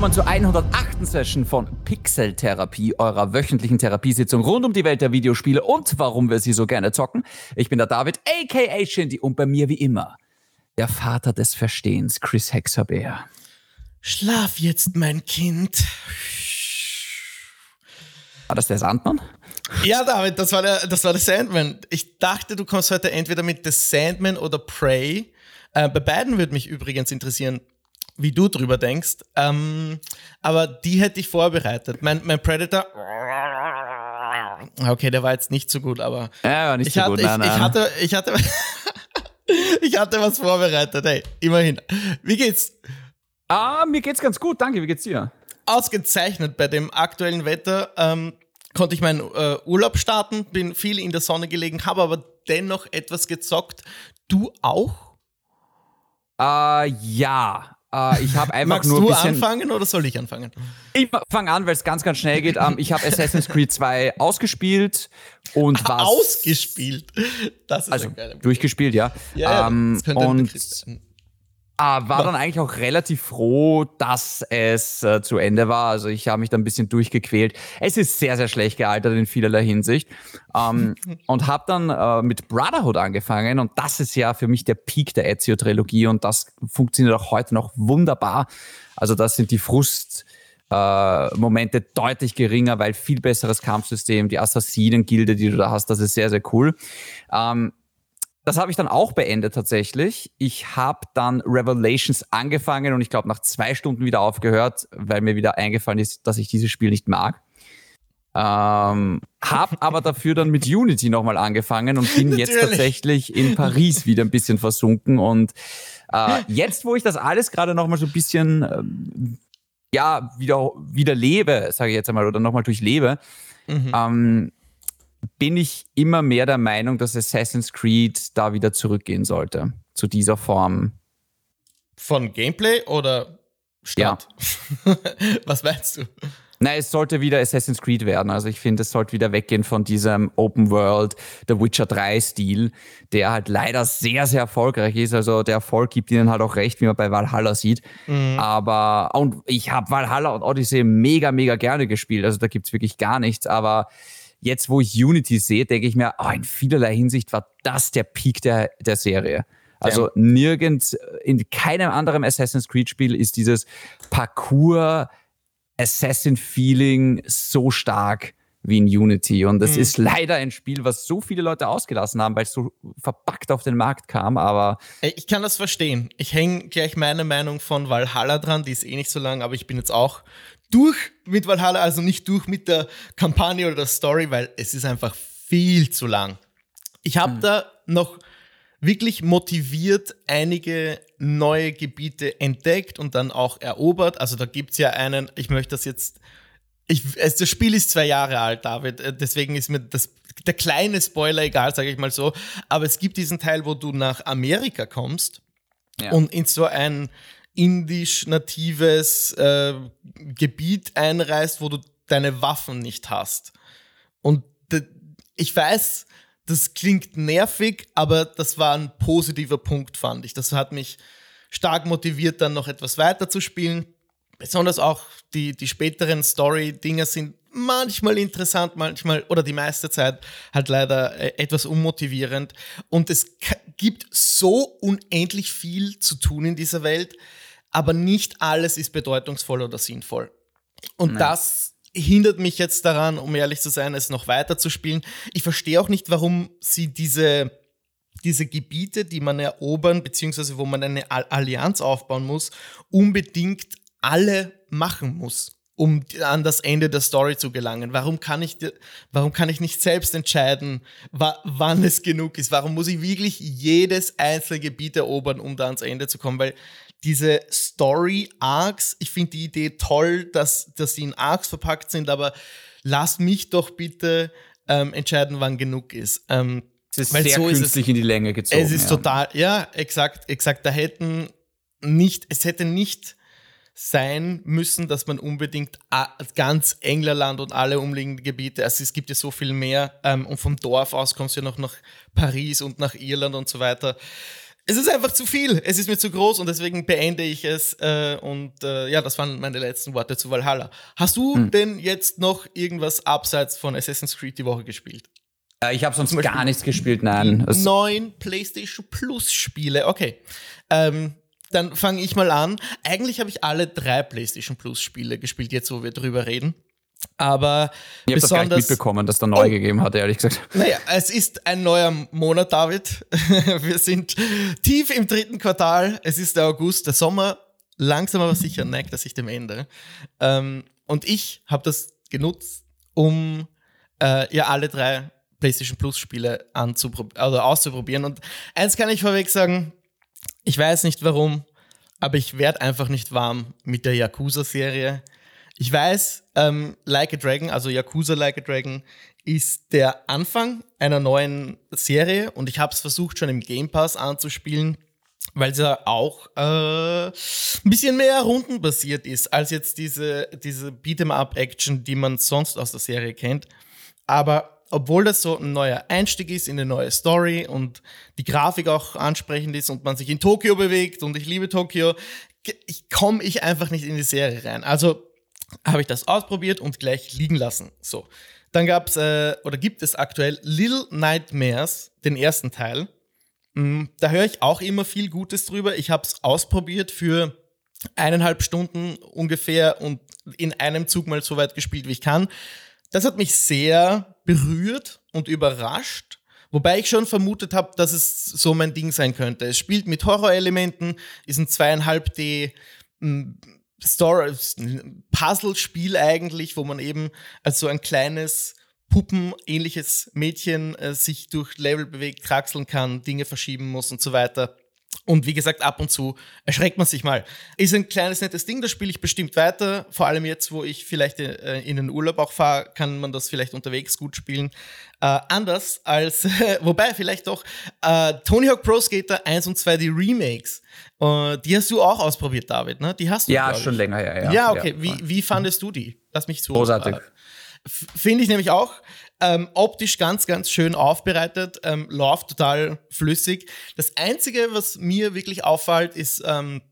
willkommen zur 108. Session von Pixel Therapie, eurer wöchentlichen Therapiesitzung rund um die Welt der Videospiele und warum wir sie so gerne zocken. Ich bin der David, aka Shindy, und bei mir wie immer der Vater des Verstehens, Chris Hexabeer. Schlaf jetzt, mein Kind. War das der Sandmann? Ja, David, das war der, das war der Sandman. Ich dachte, du kommst heute entweder mit The Sandman oder Prey. Äh, bei beiden würde mich übrigens interessieren, wie du drüber denkst. Ähm, aber die hätte ich vorbereitet. Mein, mein Predator. Okay, der war jetzt nicht so gut, aber. Ja, war nicht ich so hatte, gut. Ich, Nein, ich nein. hatte, ich hatte, ich hatte was vorbereitet. Hey, immerhin. Wie geht's? Ah, mir geht's ganz gut, danke. Wie geht's dir? Ausgezeichnet bei dem aktuellen Wetter. Ähm, konnte ich meinen äh, Urlaub starten, bin viel in der Sonne gelegen, habe aber dennoch etwas gezockt. Du auch? Äh, ja. Äh, ich habe einfach Magst nur ein du anfangen oder soll ich anfangen? Ich fange an, weil es ganz, ganz schnell geht. Ähm, ich habe Assassin's Creed 2 ausgespielt und war Ausgespielt. Das ist also ein geiler Begriff. durchgespielt, ja. Ja, ja, ähm, das könnte ein und. Ah, war dann eigentlich auch relativ froh, dass es äh, zu Ende war. Also ich habe mich da ein bisschen durchgequält. Es ist sehr, sehr schlecht gealtert in vielerlei Hinsicht. Ähm, und habe dann äh, mit Brotherhood angefangen. Und das ist ja für mich der Peak der Ezio-Trilogie. Und das funktioniert auch heute noch wunderbar. Also das sind die Frust... Äh, Momente deutlich geringer, weil viel besseres Kampfsystem, die Assassinen-Gilde, die du da hast, das ist sehr, sehr cool. Ähm, das habe ich dann auch beendet tatsächlich. Ich habe dann Revelations angefangen und ich glaube nach zwei Stunden wieder aufgehört, weil mir wieder eingefallen ist, dass ich dieses Spiel nicht mag. Ähm, hab aber dafür dann mit Unity nochmal angefangen und bin jetzt tatsächlich in Paris wieder ein bisschen versunken. Und äh, jetzt, wo ich das alles gerade nochmal so ein bisschen ähm, ja, wieder, wieder lebe, sage ich jetzt einmal, oder nochmal durchlebe, Mhm. ähm, bin ich immer mehr der Meinung, dass Assassin's Creed da wieder zurückgehen sollte. Zu dieser Form. Von Gameplay oder Start? Was meinst du? Nein, es sollte wieder Assassin's Creed werden. Also ich finde, es sollte wieder weggehen von diesem Open World, The Witcher 3 Stil, der halt leider sehr, sehr erfolgreich ist. Also der Erfolg gibt ihnen halt auch recht, wie man bei Valhalla sieht. Aber, und ich habe Valhalla und Odyssey mega, mega gerne gespielt. Also da gibt's wirklich gar nichts. Aber jetzt, wo ich Unity sehe, denke ich mir, oh, in vielerlei Hinsicht war das der Peak der, der Serie. Also nirgends, in keinem anderen Assassin's Creed Spiel ist dieses Parcours Assassin-Feeling so stark wie in Unity. Und es ist leider ein Spiel, was so viele Leute ausgelassen haben, weil es so verpackt auf den Markt kam. Aber Ich kann das verstehen. Ich hänge gleich meine Meinung von Valhalla dran, die ist eh nicht so lang, aber ich bin jetzt auch durch mit Valhalla, also nicht durch mit der Kampagne oder der Story, weil es ist einfach viel zu lang. Ich habe da noch wirklich motiviert einige neue Gebiete entdeckt und dann auch erobert. Also da gibt's ja einen, ich möchte das jetzt ich, es, das Spiel ist zwei Jahre alt, David. äh, Deswegen ist mir das, der kleine Spoiler egal, sage ich mal so. Aber es gibt diesen Teil, wo du nach Amerika kommst Ja. und in so ein indisch-natives äh, Gebiet einreist, wo du deine Waffen nicht hast. Und ich weiß, das klingt nervig, aber das war ein positiver Punkt, fand ich. Das hat mich stark motiviert, dann noch etwas weiter zu spielen. Besonders auch die, die späteren Story-Dinger sind manchmal interessant, manchmal oder die meiste Zeit halt leider äh, etwas unmotivierend. Und es gibt so unendlich viel zu tun in dieser Welt, aber nicht alles ist bedeutungsvoll oder sinnvoll. Und das hindert mich jetzt daran, um ehrlich zu sein, es noch weiter zu spielen. Ich verstehe auch nicht, warum sie diese, diese Gebiete, die man erobern, beziehungsweise wo man eine Al- Allianz aufbauen muss, unbedingt alle machen muss, um an das Ende der Story zu gelangen. Warum kann ich, warum kann ich nicht selbst entscheiden, wa wann es genug ist? Warum muss ich wirklich jedes einzelne Gebiet erobern, um da ans Ende zu kommen? Weil diese Story-Arcs, ich finde die Idee toll, dass, dass die in Arcs verpackt sind, aber lass mich doch bitte ähm, entscheiden, wann genug ist. Ähm, es ist weil sehr so ist es- künstlich in die Länge gezogen. es ist ja. total, ja, exakt, exakt. Da hätten nicht, es hätte nicht sein müssen, dass man unbedingt a- ganz Englerland und alle umliegenden Gebiete, also es gibt ja so viel mehr ähm, und vom Dorf aus kommst du ja noch nach Paris und nach Irland und so weiter. Es ist einfach zu viel. Es ist mir zu groß und deswegen beende ich es. Äh, und äh, ja, das waren meine letzten Worte zu Valhalla. Hast du hm. denn jetzt noch irgendwas abseits von Assassin's Creed die Woche gespielt? Äh, ich habe sonst gar nichts gespielt, nein. Neun PlayStation Plus Spiele. Okay. Ähm, dann fange ich mal an. Eigentlich habe ich alle drei PlayStation Plus Spiele gespielt, jetzt wo wir drüber reden. Aber ich habe das gar nicht mitbekommen, dass da neu oh, gegeben hat, ehrlich gesagt. Naja, es ist ein neuer Monat, David. Wir sind tief im dritten Quartal. Es ist der August, der Sommer. Langsam aber sicher neigt er sich dem Ende. Ähm, und ich habe das genutzt, um äh, ja alle drei PlayStation Plus Spiele also auszuprobieren. Und eins kann ich vorweg sagen, ich weiß nicht warum, aber ich werde einfach nicht warm mit der Yakuza-Serie. Ich weiß, ähm, Like a Dragon, also Yakuza Like a Dragon, ist der Anfang einer neuen Serie und ich habe es versucht schon im Game Pass anzuspielen, weil es ja auch äh, ein bisschen mehr rundenbasiert ist als jetzt diese, diese Beat'em-up-Action, die man sonst aus der Serie kennt. Aber obwohl das so ein neuer Einstieg ist in eine neue Story und die Grafik auch ansprechend ist und man sich in Tokio bewegt und ich liebe Tokio, ich komme ich einfach nicht in die Serie rein. Also habe ich das ausprobiert und gleich liegen lassen. So, dann gab es äh, oder gibt es aktuell Little Nightmares, den ersten Teil. Mhm, da höre ich auch immer viel Gutes drüber. Ich habe es ausprobiert für eineinhalb Stunden ungefähr und in einem Zug mal so weit gespielt, wie ich kann. Das hat mich sehr berührt und überrascht. Wobei ich schon vermutet habe, dass es so mein Ding sein könnte. Es spielt mit Horrorelementen, ist ein zweieinhalb D Story, Puzzle-Spiel eigentlich, wo man eben als so ein kleines Puppenähnliches Mädchen äh, sich durch Level bewegt, kraxeln kann, Dinge verschieben muss und so weiter. Und wie gesagt, ab und zu erschreckt man sich mal. Ist ein kleines nettes Ding, das spiele ich bestimmt weiter. Vor allem jetzt, wo ich vielleicht äh, in den Urlaub auch fahre, kann man das vielleicht unterwegs gut spielen. Äh, anders als, wobei vielleicht doch, äh, Tony Hawk Pro Skater 1 und 2, die Remakes. Uh, die hast du auch ausprobiert, David, ne? Die hast du. Ja, schon länger her, ja. Ja, okay. Ja. Wie, wie fandest du die? Lass mich zu. Großartig. Äh, Finde ich nämlich auch. Ähm, optisch ganz, ganz schön aufbereitet, ähm, läuft total flüssig. Das Einzige, was mir wirklich auffällt, ist ähm,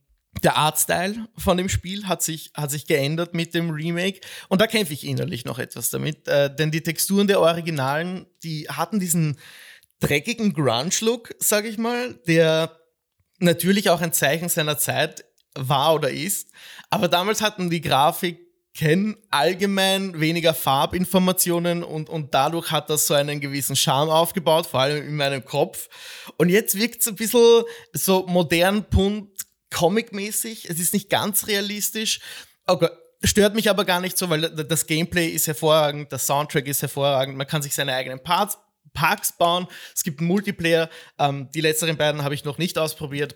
der Artstyle von dem Spiel hat sich, hat sich geändert mit dem Remake. Und da kämpfe ich innerlich noch etwas damit. Äh, denn die Texturen der Originalen, die hatten diesen dreckigen Grunge-Look, sag ich mal, der natürlich auch ein Zeichen seiner Zeit war oder ist. Aber damals hatten die Grafik kenne allgemein weniger Farbinformationen und, und dadurch hat das so einen gewissen Charme aufgebaut, vor allem in meinem Kopf. Und jetzt wirkt es ein bisschen so modern, punt, comic-mäßig. Es ist nicht ganz realistisch. Okay. Stört mich aber gar nicht so, weil das Gameplay ist hervorragend, der Soundtrack ist hervorragend, man kann sich seine eigenen Parts, Parks bauen, es gibt Multiplayer. Ähm, die letzteren beiden habe ich noch nicht ausprobiert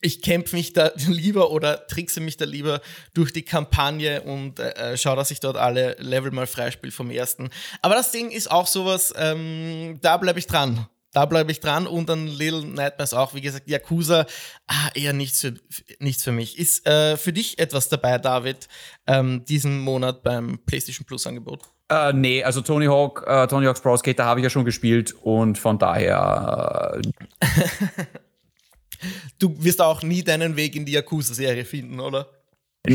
ich kämpfe mich da lieber oder trickse mich da lieber durch die Kampagne und äh, äh, schaue, dass ich dort alle Level mal freispiele vom ersten. Aber das Ding ist auch sowas, ähm, da bleibe ich dran. Da bleibe ich dran und dann Little Nightmares auch. Wie gesagt, Yakuza, ah, eher nichts für, nichts für mich. Ist äh, für dich etwas dabei, David, ähm, diesen Monat beim PlayStation Plus Angebot? Äh, nee, also Tony Hawk, äh, Tony Hawk's Pro Skater habe ich ja schon gespielt und von daher. Du wirst auch nie deinen Weg in die Yakuza-Serie finden, oder?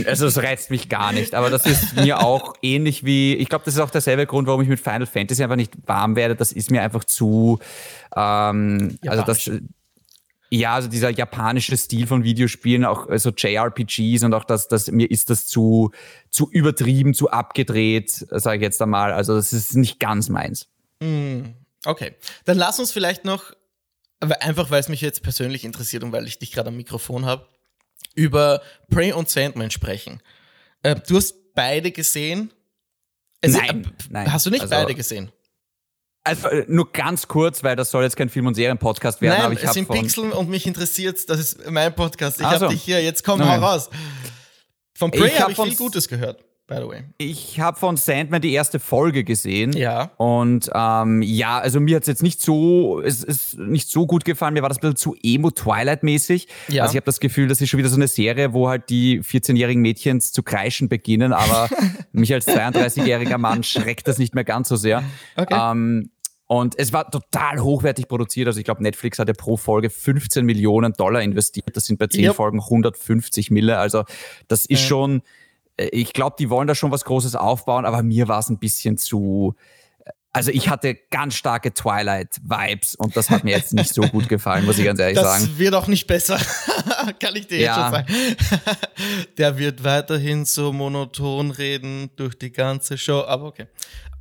Also es reizt mich gar nicht, aber das ist mir auch ähnlich wie, ich glaube, das ist auch derselbe Grund, warum ich mit Final Fantasy einfach nicht warm werde. Das ist mir einfach zu, ähm, also das, ja, also dieser japanische Stil von Videospielen, auch so also JRPGs und auch das, das mir ist das zu, zu übertrieben, zu abgedreht, sage ich jetzt einmal. Also das ist nicht ganz meins. Mm, okay, dann lass uns vielleicht noch einfach weil es mich jetzt persönlich interessiert und weil ich dich gerade am Mikrofon habe, über Prey und Sandman sprechen. Äh, du hast beide gesehen? Es nein, äh, nein. Hast du nicht also, beide gesehen? Also äh, nur ganz kurz, weil das soll jetzt kein Film- und Serien-Podcast werden. Nein, aber ich es sind Pixeln und mich interessiert, das ist mein Podcast. Ich also. habe dich hier, jetzt komm, hau raus. Von Prey habe hab ich viel Gutes gehört by the way. Ich habe von Sandman die erste Folge gesehen. Ja. Und ähm, ja, also mir hat es jetzt nicht so, es ist nicht so gut gefallen. Mir war das ein bisschen zu emo-Twilight-mäßig. Ja. Also ich habe das Gefühl, das ist schon wieder so eine Serie, wo halt die 14-jährigen Mädchen zu kreischen beginnen, aber mich als 32-jähriger Mann schreckt das nicht mehr ganz so sehr. Okay. Ähm, Und es war total hochwertig produziert. Also ich glaube, Netflix hatte pro Folge 15 Millionen Dollar investiert. Das sind bei 10 yep. Folgen 150 Mille. Also das ist ja. schon, ich glaube, die wollen da schon was Großes aufbauen, aber mir war es ein bisschen zu, also ich hatte ganz starke Twilight-Vibes und das hat mir jetzt nicht so gut gefallen, muss ich ganz ehrlich das sagen. Das wird auch nicht besser, kann ich dir ja. jetzt schon sagen. Der wird weiterhin so monoton reden durch die ganze Show, aber okay.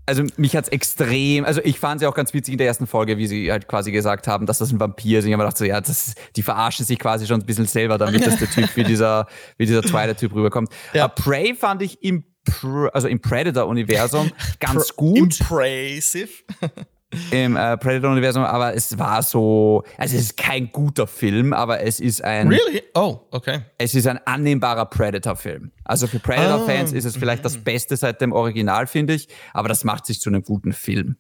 Also mich hat's extrem, also ich fand sie auch ganz witzig in der ersten Folge, wie sie halt quasi gesagt haben, dass das ein Vampir ist. Ich habe gedacht so, ja, das, die verarschen sich quasi schon ein bisschen selber damit, dass der Typ wie dieser, wie dieser zweite Typ rüberkommt. Ja. Uh, Prey fand ich im also im Predator-Universum ganz gut. Impressive. Im äh, Predator-Universum, aber es war so, also es ist kein guter Film, aber es ist ein. Really? Oh, okay. Es ist ein annehmbarer Predator-Film. Also für Predator-Fans oh. ist es vielleicht das Beste seit dem Original, finde ich, aber das macht sich zu einem guten Film.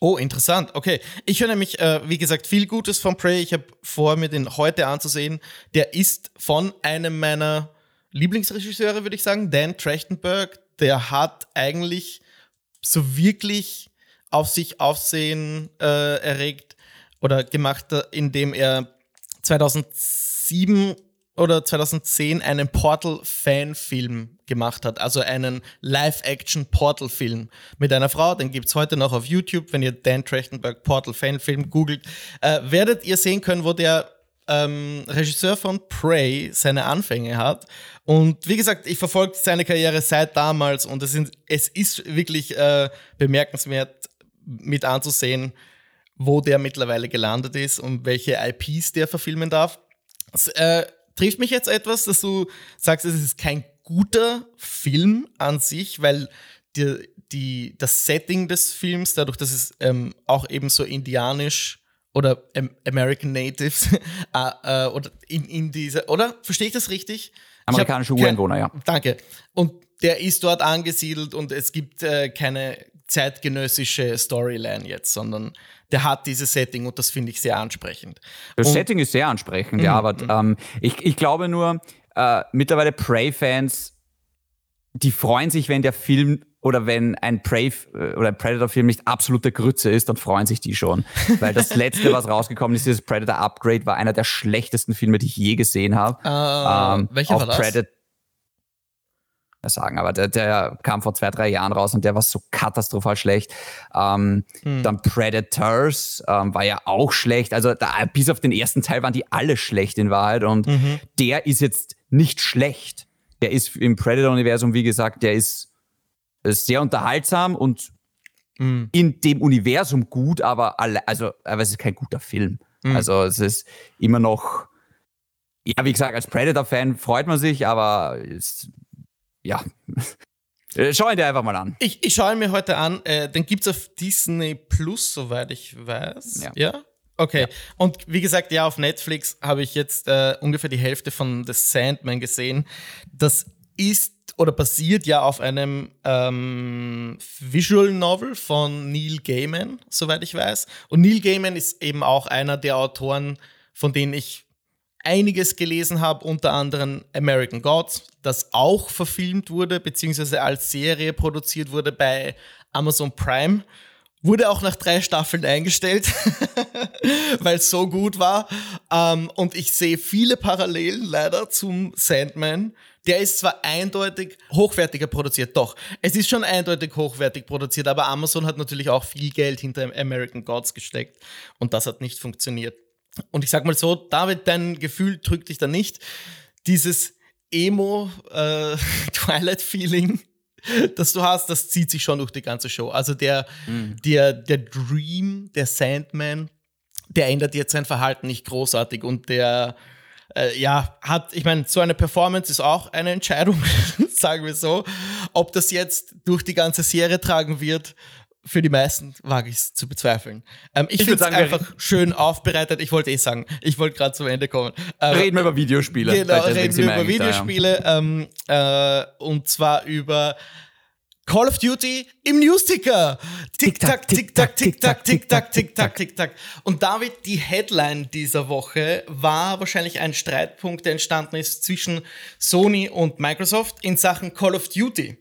Oh, interessant. Okay. Ich höre nämlich, äh, wie gesagt, viel Gutes von Prey. Ich habe vor, mir den heute anzusehen. Der ist von einem meiner Lieblingsregisseure, würde ich sagen, Dan Trachtenberg, der hat eigentlich so wirklich auf sich Aufsehen äh, erregt oder gemacht, indem er 2007 oder 2010 einen Portal-Fanfilm gemacht hat, also einen Live-Action-Portal-Film mit einer Frau, den gibt es heute noch auf YouTube, wenn ihr Dan Trachtenberg Portal-Fanfilm googelt, äh, werdet ihr sehen können, wo der ähm, Regisseur von Prey seine Anfänge hat. Und wie gesagt, ich verfolge seine Karriere seit damals und es, sind, es ist wirklich äh, bemerkenswert mit anzusehen, wo der mittlerweile gelandet ist und welche IPs der verfilmen darf. Es äh, trifft mich jetzt etwas, dass du sagst, es ist kein guter Film an sich, weil die, die, das Setting des Films, dadurch, dass es ähm, auch eben so indianisch oder American Natives äh, äh, oder in, in diese, oder? Verstehe ich das richtig? Amerikanische Ureinwohner, ja. Danke. Und der ist dort angesiedelt und es gibt äh, keine zeitgenössische Storyline jetzt, sondern der hat dieses Setting und das finde ich sehr ansprechend. Das und, Setting ist sehr ansprechend, ja, mhm, aber mhm. ähm, ich, ich glaube nur, äh, mittlerweile Prey-Fans, die freuen sich, wenn der Film oder wenn ein Prey äh, oder ein Predator-Film nicht absolute Grütze ist, dann freuen sich die schon. Weil das letzte, was rausgekommen ist, dieses Predator Upgrade, war einer der schlechtesten Filme, die ich je gesehen habe. Uh, ähm, welcher war das? Predator sagen, aber der, der kam vor zwei, drei Jahren raus und der war so katastrophal schlecht. Ähm, hm. Dann Predators ähm, war ja auch schlecht. Also da, bis auf den ersten Teil waren die alle schlecht in Wahrheit und mhm. der ist jetzt nicht schlecht. Der ist im Predator-Universum, wie gesagt, der ist ist sehr unterhaltsam und mhm. in dem Universum gut, aber alle, also, aber es ist kein guter Film. Mhm. Also es ist immer noch, ja, wie gesagt, als Predator-Fan freut man sich, aber ist, ja. Schau ihn dir einfach mal an. Ich, ich schaue ihn mir heute an. Äh, den gibt es auf Disney Plus, soweit ich weiß. Ja. ja? Okay. Ja. Und wie gesagt, ja, auf Netflix habe ich jetzt äh, ungefähr die Hälfte von The Sandman gesehen. Das ist oder basiert ja auf einem ähm, Visual Novel von Neil Gaiman, soweit ich weiß. Und Neil Gaiman ist eben auch einer der Autoren, von denen ich einiges gelesen habe, unter anderem American Gods, das auch verfilmt wurde, beziehungsweise als Serie produziert wurde bei Amazon Prime. Wurde auch nach drei Staffeln eingestellt, weil es so gut war. Ähm, und ich sehe viele Parallelen leider zum Sandman der ist zwar eindeutig hochwertiger produziert, doch, es ist schon eindeutig hochwertig produziert, aber Amazon hat natürlich auch viel Geld hinter American Gods gesteckt und das hat nicht funktioniert. Und ich sag mal so, David, dein Gefühl drückt dich da nicht. Dieses Emo äh, das du hast, das zieht sich schon durch die ganze Show. Also der, mhm. der, der Dream, der Sandman, der ändert jetzt sein Verhalten nicht großartig und der äh, ja, hat, ich meine, so eine Performance ist auch eine Entscheidung, sagen wir so. Ob das jetzt durch die ganze Serie tragen wird, für die meisten wage ich es zu bezweifeln. Ähm, ich, ich finde es einfach schön aufbereitet. Ich wollte eh sagen, ich wollte gerade zum Ende kommen. Ähm, reden wir über Videospiele. Genau, reden wir über Videospiele. Da, ja. ähm, äh, und zwar über Call of Duty im Newsticker. Tick-Tack, Tick-Tack, Tick-Tack, Tick-Tack, Tick-Tack, Tick-Tack. Und David, die Headline dieser Woche war wahrscheinlich ein Streitpunkt, der entstanden ist zwischen Sony und Microsoft in Sachen Call of Duty.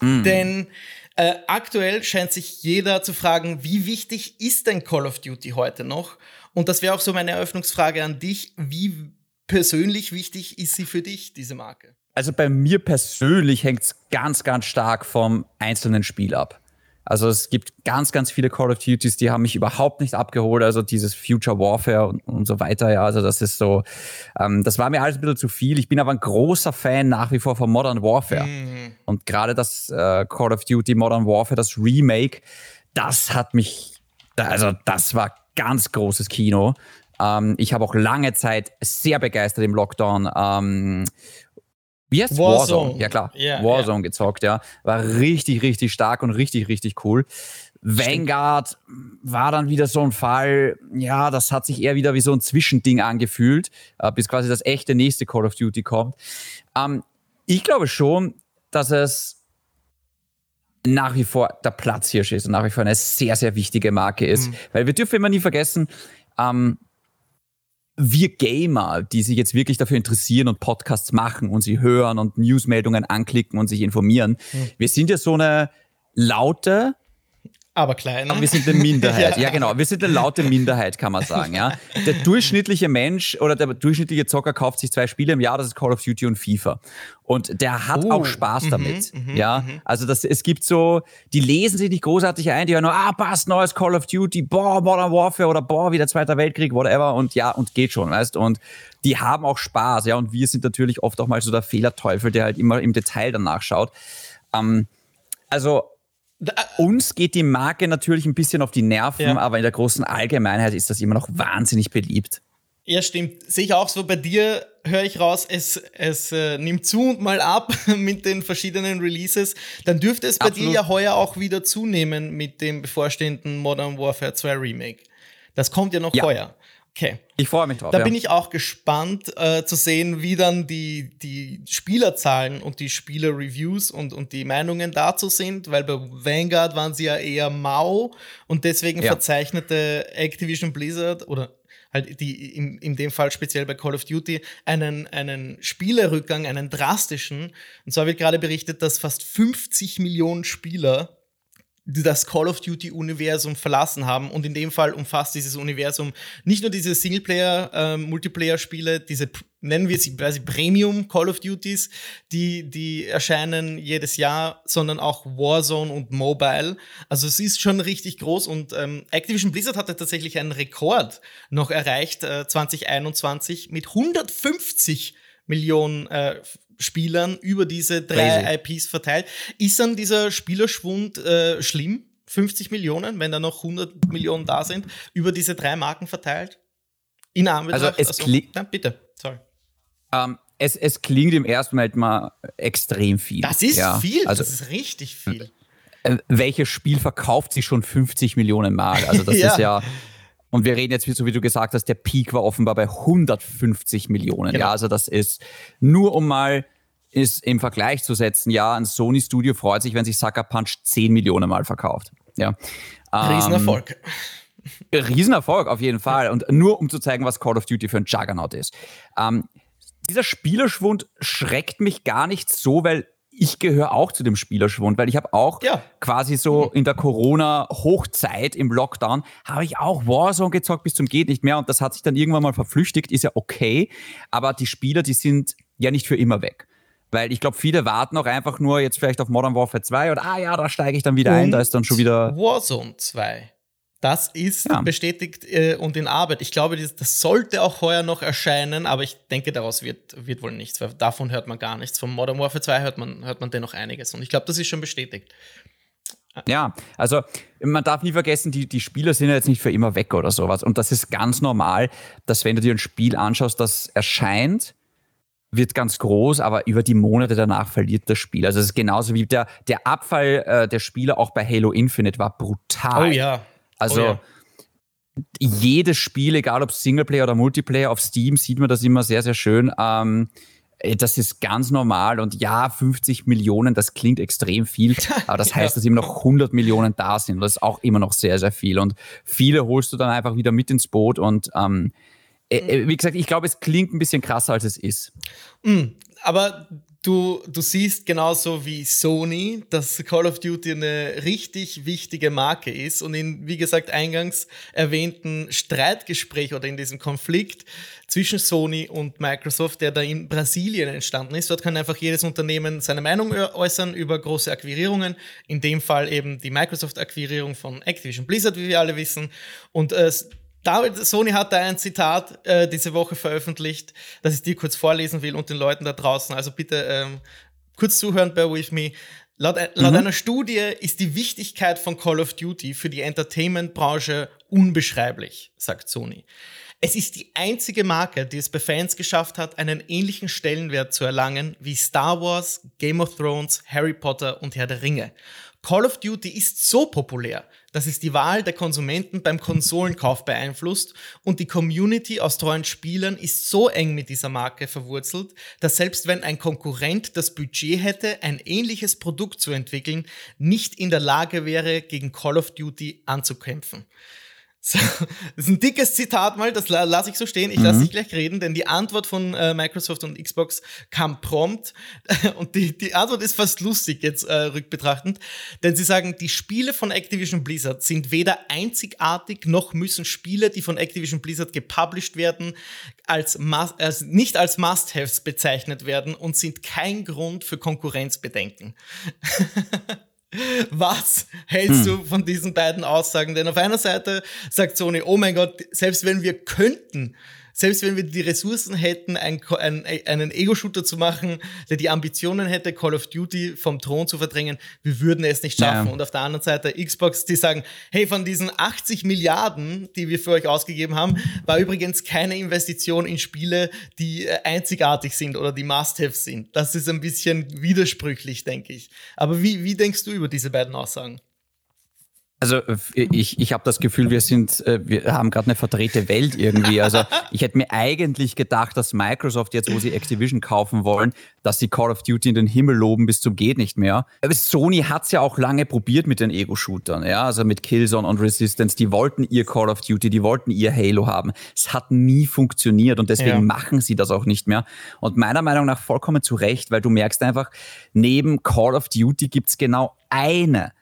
Mm. Denn Äh, aktuell scheint sich jeder zu fragen, wie wichtig ist denn Call of Duty heute noch? Und das wäre auch so meine Eröffnungsfrage an dich. Wie persönlich wichtig ist sie für dich, diese Marke? Also bei mir persönlich hängt es ganz, ganz stark vom einzelnen Spiel ab. Also es gibt ganz, ganz viele Call of Duties, die haben mich überhaupt nicht abgeholt. Also dieses Future Warfare und, und so weiter. Ja, also das ist so, ähm, das war mir alles ein bisschen zu viel. Ich bin aber ein großer Fan nach wie vor von Modern Warfare. Mhm. Und gerade das äh, Call of Duty Modern Warfare, das Remake, das hat mich, also das war ganz großes Kino. Ähm, ich habe auch lange Zeit sehr begeistert im Lockdown ähm, wie heißt Warzone? Warzone. Ja, klar. Yeah, Warzone yeah. gezockt, ja. War richtig, richtig stark und richtig, richtig cool. Vanguard war dann wieder so ein Fall, ja, das hat sich eher wieder wie so ein Zwischending angefühlt, äh, bis quasi das echte nächste Call of Duty kommt. Ähm, ich glaube schon, dass es nach wie vor der Platzhirsch ist und nach wie vor eine sehr, sehr wichtige Marke ist. Mhm. Weil wir dürfen immer nie vergessen, ähm, wir Gamer, die sich jetzt wirklich dafür interessieren und Podcasts machen und sie hören und Newsmeldungen anklicken und sich informieren, hm. wir sind ja so eine laute, aber klein. Aber wir sind eine Minderheit. ja. ja. genau. Wir sind eine laute Minderheit, kann man sagen. Ja. Der durchschnittliche Mensch oder der durchschnittliche Zocker kauft sich zwei Spiele im Jahr, das ist Call of Duty und FIFA. Und der hat oh. auch Spaß mhm, damit. Mhm, ja. Mhm. Also das, es gibt so, die lesen sich nicht großartig ein, die hören nur, ah, passt, neues Call of Duty, boah, Modern Warfare oder boah, wieder Zweiter Weltkrieg, whatever. Und ja, und geht schon, weißt Und die haben auch Spaß, ja. Und wir sind natürlich oft auch mal so der Fehlerteufel, der halt immer im Detail danach schaut. Ähm, also uns geht die Marke natürlich ein bisschen auf die Nerven, ja. aber in der großen Allgemeinheit ist das immer noch wahnsinnig beliebt. Ja, stimmt. Sehe ich auch so. Bei dir höre ich raus, es, es äh, nimmt zu und mal ab mit den verschiedenen Releases. Dann dürfte es bei Absolut. dir ja heuer auch wieder zunehmen mit dem bevorstehenden Modern Warfare 2 Remake. Das kommt ja noch ja. heuer. Okay. Ich freue mich drauf. Da ja. bin ich auch gespannt äh, zu sehen, wie dann die, die Spielerzahlen und die Spieler-Reviews und, und die Meinungen dazu sind, weil bei Vanguard waren sie ja eher mau und deswegen ja. verzeichnete Activision Blizzard oder halt die in, in dem Fall speziell bei Call of Duty einen, einen Spielerrückgang, einen drastischen. Und zwar wird gerade berichtet, dass fast 50 Millionen Spieler das Call of Duty-Universum verlassen haben. Und in dem Fall umfasst dieses Universum nicht nur diese Singleplayer-Multiplayer-Spiele, ähm, diese, nennen wir sie quasi Premium Call of Duties, die, die erscheinen jedes Jahr, sondern auch Warzone und Mobile. Also es ist schon richtig groß und ähm, Activision Blizzard hatte tatsächlich einen Rekord noch erreicht, äh, 2021, mit 150 Millionen äh, Spielern über diese drei Crazy. IPs verteilt. Ist dann dieser Spielerschwund äh, schlimm? 50 Millionen, wenn da noch 100 Millionen da sind, über diese drei Marken verteilt? In Anbetracht. Also es also, klingt. Ja, bitte, sorry. Um, ähm, es, es klingt im ersten Moment mal extrem viel. Das ist ja. viel, also, das ist richtig viel. Äh, welches Spiel verkauft sich schon 50 Millionen Mal? Also das ja. ist ja und wir reden jetzt, so wie du gesagt hast, der Peak war offenbar bei 150 Millionen. Genau. Ja, also das ist nur um mal ist im Vergleich zu setzen, ja, ein Sony Studio freut sich, wenn sich Sucker Punch 10 Millionen Mal verkauft. Ja. Riesenerfolg. Ähm, Riesenerfolg, auf jeden Fall. Und nur um zu zeigen, was Call of Duty für ein Juggernaut ist. Ähm, dieser Spielerschwund schreckt mich gar nicht so, weil ich gehöre auch zu dem Spielerschwund, weil ich habe auch ja. quasi so in der Corona-Hochzeit im Lockdown, habe ich auch Warzone gezockt bis zum geht nicht mehr und das hat sich dann irgendwann mal verflüchtigt, ist ja okay, aber die Spieler, die sind ja nicht für immer weg. Weil ich glaube, viele warten auch einfach nur jetzt vielleicht auf Modern Warfare 2 oder ah ja, da steige ich dann wieder und ein, da ist dann schon wieder Warzone 2. Das ist ja. bestätigt äh, und in Arbeit. Ich glaube, das, das, sollte auch heuer noch erscheinen, aber ich denke, daraus wird, wird wohl nichts, weil davon hört man gar nichts. Vom Modern Warfare 2 hört man, hört man dennoch einiges. Und ich glaube, das ist schon bestätigt. Ja, also man darf nie vergessen, die, die Spieler sind ja jetzt nicht für immer weg oder sowas. Und das ist ganz normal, dass wenn du dir ein Spiel anschaust, das erscheint, wird ganz groß, aber über die Monate danach verliert das Spiel. Also es ist genauso wie der, der Abfall äh, der Spieler auch bei Halo Infinite war brutal. Oh ja. Also oh ja. jedes Spiel, egal ob Singleplayer oder Multiplayer auf Steam, sieht man das immer sehr, sehr schön. Ähm, äh, das ist ganz normal und ja, 50 Millionen, das klingt extrem viel, aber das heißt, ja. dass immer noch 100 Millionen da sind. Das ist auch immer noch sehr, sehr viel und viele holst du dann einfach wieder mit ins Boot und ähm, äh, äh wie gesagt, ich glaube, es klingt ein bisschen krasser, als es ist. Mm, aber du, du siehst genauso wie Sony, dass Call of Duty eine richtig wichtige Marke ist und in, wie gesagt, eingangs erwähnten Streitgespräch oder in diesem Konflikt zwischen Sony und Microsoft, der da in Brasilien entstanden ist. Dort kann einfach jedes Unternehmen seine Meinung äußern über große Akquirierungen. In dem Fall eben die Microsoft-Akquirierung von Activision Blizzard, wie wir alle wissen. Und äh, David, Sony hat da ein Zitat äh, diese Woche veröffentlicht, das ich dir kurz vorlesen will und den Leuten da draußen. Also bitte ähm, kurz zuhören, bear with me. Laut, äh, laut mhm. einer Studie ist die Wichtigkeit von Call of Duty für die Entertainment-Branche unbeschreiblich, sagt Sony. Es ist die einzige Marke, die es bei Fans geschafft hat, einen ähnlichen Stellenwert zu erlangen wie Star Wars, Game of Thrones, Harry Potter und Herr der Ringe. Call of Duty ist so populär, dass es die Wahl der Konsumenten beim Konsolenkauf beeinflusst und die Community aus treuen Spielern ist so eng mit dieser Marke verwurzelt, dass selbst wenn ein Konkurrent das Budget hätte, ein ähnliches Produkt zu entwickeln, nicht in der Lage wäre, gegen Call of Duty anzukämpfen. So, das ist ein dickes Zitat mal, das lasse ich so stehen. Ich lasse mhm. dich gleich reden, denn die Antwort von äh, Microsoft und Xbox kam prompt. Und die, die Antwort ist fast lustig jetzt äh, rückbetrachtend, denn sie sagen, die Spiele von Activision Blizzard sind weder einzigartig, noch müssen Spiele, die von Activision Blizzard gepublished werden, als, als nicht als Must-Haves bezeichnet werden und sind kein Grund für Konkurrenzbedenken. Was hältst hm. du von diesen beiden Aussagen? Denn auf einer Seite sagt Sony, oh mein Gott, selbst wenn wir könnten, selbst wenn wir die Ressourcen hätten, ein, ein, einen Ego-Shooter zu machen, der die Ambitionen hätte, Call of Duty vom Thron zu verdrängen, wir würden es nicht schaffen. Ja. Und auf der anderen Seite Xbox, die sagen, hey, von diesen 80 Milliarden, die wir für euch ausgegeben haben, war übrigens keine Investition in Spiele, die äh, einzigartig sind oder die Must-Haves sind. Das ist ein bisschen widersprüchlich, denke ich. Aber wie, wie denkst du über diese beiden Aussagen? Also ich, ich habe das Gefühl, wir sind, äh, wir haben gerade eine verdrehte Welt irgendwie. Also ich hätte mir eigentlich gedacht, dass Microsoft jetzt, wo sie Activision kaufen wollen, dass sie Call of Duty in den Himmel loben bis zum geht nicht mehr. Aber Sony hat's ja auch lange probiert mit den Ego-Shootern, ja, also mit Killzone und Resistance. Die wollten ihr Call of Duty, die wollten ihr Halo haben. Es hat nie funktioniert und deswegen ja. machen sie das auch nicht mehr. Und meiner Meinung nach vollkommen zu Recht, weil du merkst einfach, neben Call of Duty gibt's genau eine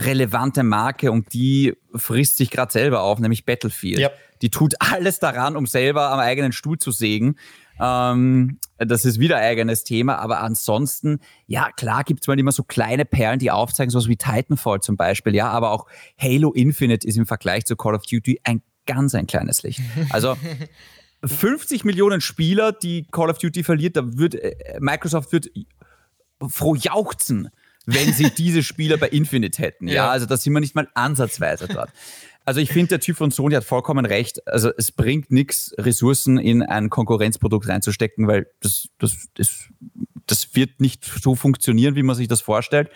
relevante Marke und die frisst sich gerade selber auf, nämlich Battlefield. Yep. Die tut alles daran, um selber am eigenen Stuhl zu sägen. Ähm, das ist wieder ein eigenes Thema, aber ansonsten, ja, klar gibt es mal immer so kleine Perlen, die aufzeigen, sowas wie Titanfall zum Beispiel, ja, aber auch Halo Infinite ist im Vergleich zu Call of Duty ein ganz ein kleines Licht. Also 50 Millionen Spieler, die Call of Duty verliert, da wird äh, Microsoft wird froh jauchzen, wenn sie diese Spieler bei Infinite hätten. Ja, ja also da sind wir nicht mal ansatzweise dort. Also ich finde, der Typ von Sony hat vollkommen recht. Also es bringt nichts, Ressourcen in ein Konkurrenzprodukt reinzustecken, weil das, das, das, das wird nicht so funktionieren, wie man sich das vorstellt.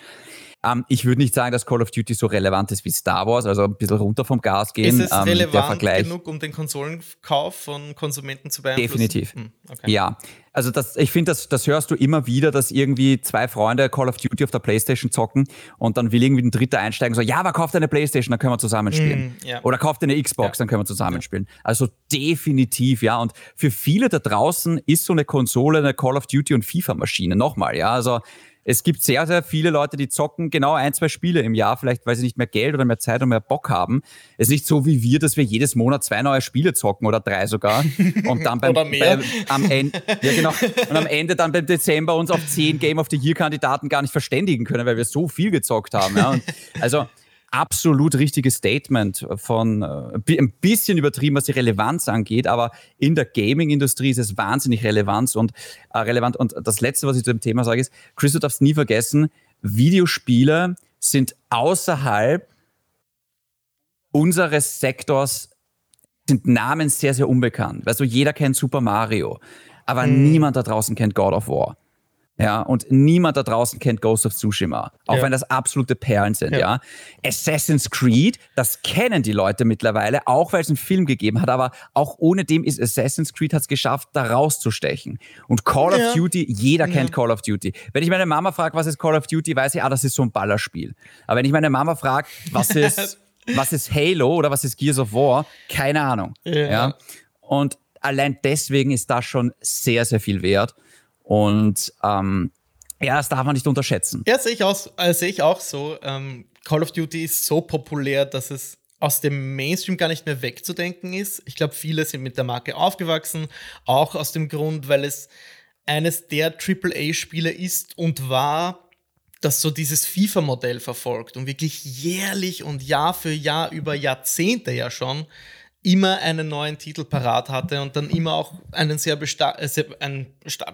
Ähm, ich würde nicht sagen, dass Call of Duty so relevant ist wie Star Wars, also ein bisschen runter vom Gas gehen. Ist es ähm, relevant genug, um den Konsolenkauf von Konsumenten zu beeinflussen? Definitiv. Hm, okay. Ja. Also das, ich finde, das, das hörst du immer wieder, dass irgendwie zwei Freunde Call of Duty auf der Playstation zocken und dann will irgendwie ein Dritter einsteigen, so, ja, aber kauft eine Playstation, dann können wir zusammenspielen. Mm, yeah. Oder kauft eine Xbox, ja. dann können wir zusammenspielen. Ja. Also definitiv, ja. Und für viele da draußen ist so eine Konsole eine Call of Duty und FIFA-Maschine. Nochmal, ja. Also es gibt sehr, sehr viele Leute, die zocken genau ein, zwei Spiele im Jahr, vielleicht weil sie nicht mehr Geld oder mehr Zeit oder mehr Bock haben. Es ist nicht so wie wir, dass wir jedes Monat zwei neue Spiele zocken oder drei sogar. Und dann beim, beim am Ende, ja genau, und am Ende dann beim Dezember uns auf zehn Game of the Year Kandidaten gar nicht verständigen können, weil wir so viel gezockt haben. Ja. Und also absolut richtiges Statement von äh, ein bisschen übertrieben, was die Relevanz angeht, aber in der Gaming-Industrie ist es wahnsinnig relevant und äh, relevant. Und das Letzte, was ich zu dem Thema sage, ist, Chris, du darfst nie vergessen, Videospiele sind außerhalb unseres Sektors sind Namen sehr, sehr unbekannt. Weißt du, jeder kennt Super Mario, aber hm. niemand da draußen kennt God of War. Ja, und niemand da draußen kennt Ghost of Tsushima, auch ja. wenn das absolute Perlen sind, ja. ja. Assassin's Creed, das kennen die Leute mittlerweile, auch weil es einen Film gegeben hat, aber auch ohne dem ist Assassin's Creed hat es geschafft, da rauszustechen. Und Call ja. of Duty, jeder kennt Call of Duty. Wenn ich meine Mama frage, was ist Call of Duty, weiß ich, ah, das ist so ein Ballerspiel. Aber wenn ich meine Mama frage, was ist, was ist Halo oder was ist Gears of War, keine Ahnung. Ja. Und allein deswegen ist das schon sehr, sehr viel wert. Und ähm, ja, das darf man nicht unterschätzen. Ja, sehe ich, auch, äh, ich auch so. Ähm, Call of Duty ist so populär, dass es aus dem Mainstream gar nicht mehr wegzudenken ist. Ich glaube, viele sind mit der Marke aufgewachsen, auch aus dem Grund, weil es eines der AAA-Spiele ist und war, das so dieses FIFA-Modell verfolgt und wirklich jährlich und Jahr für Jahr über Jahrzehnte ja schon immer einen neuen Titel parat hatte und dann immer auch einen sehr, äh, sehr einen,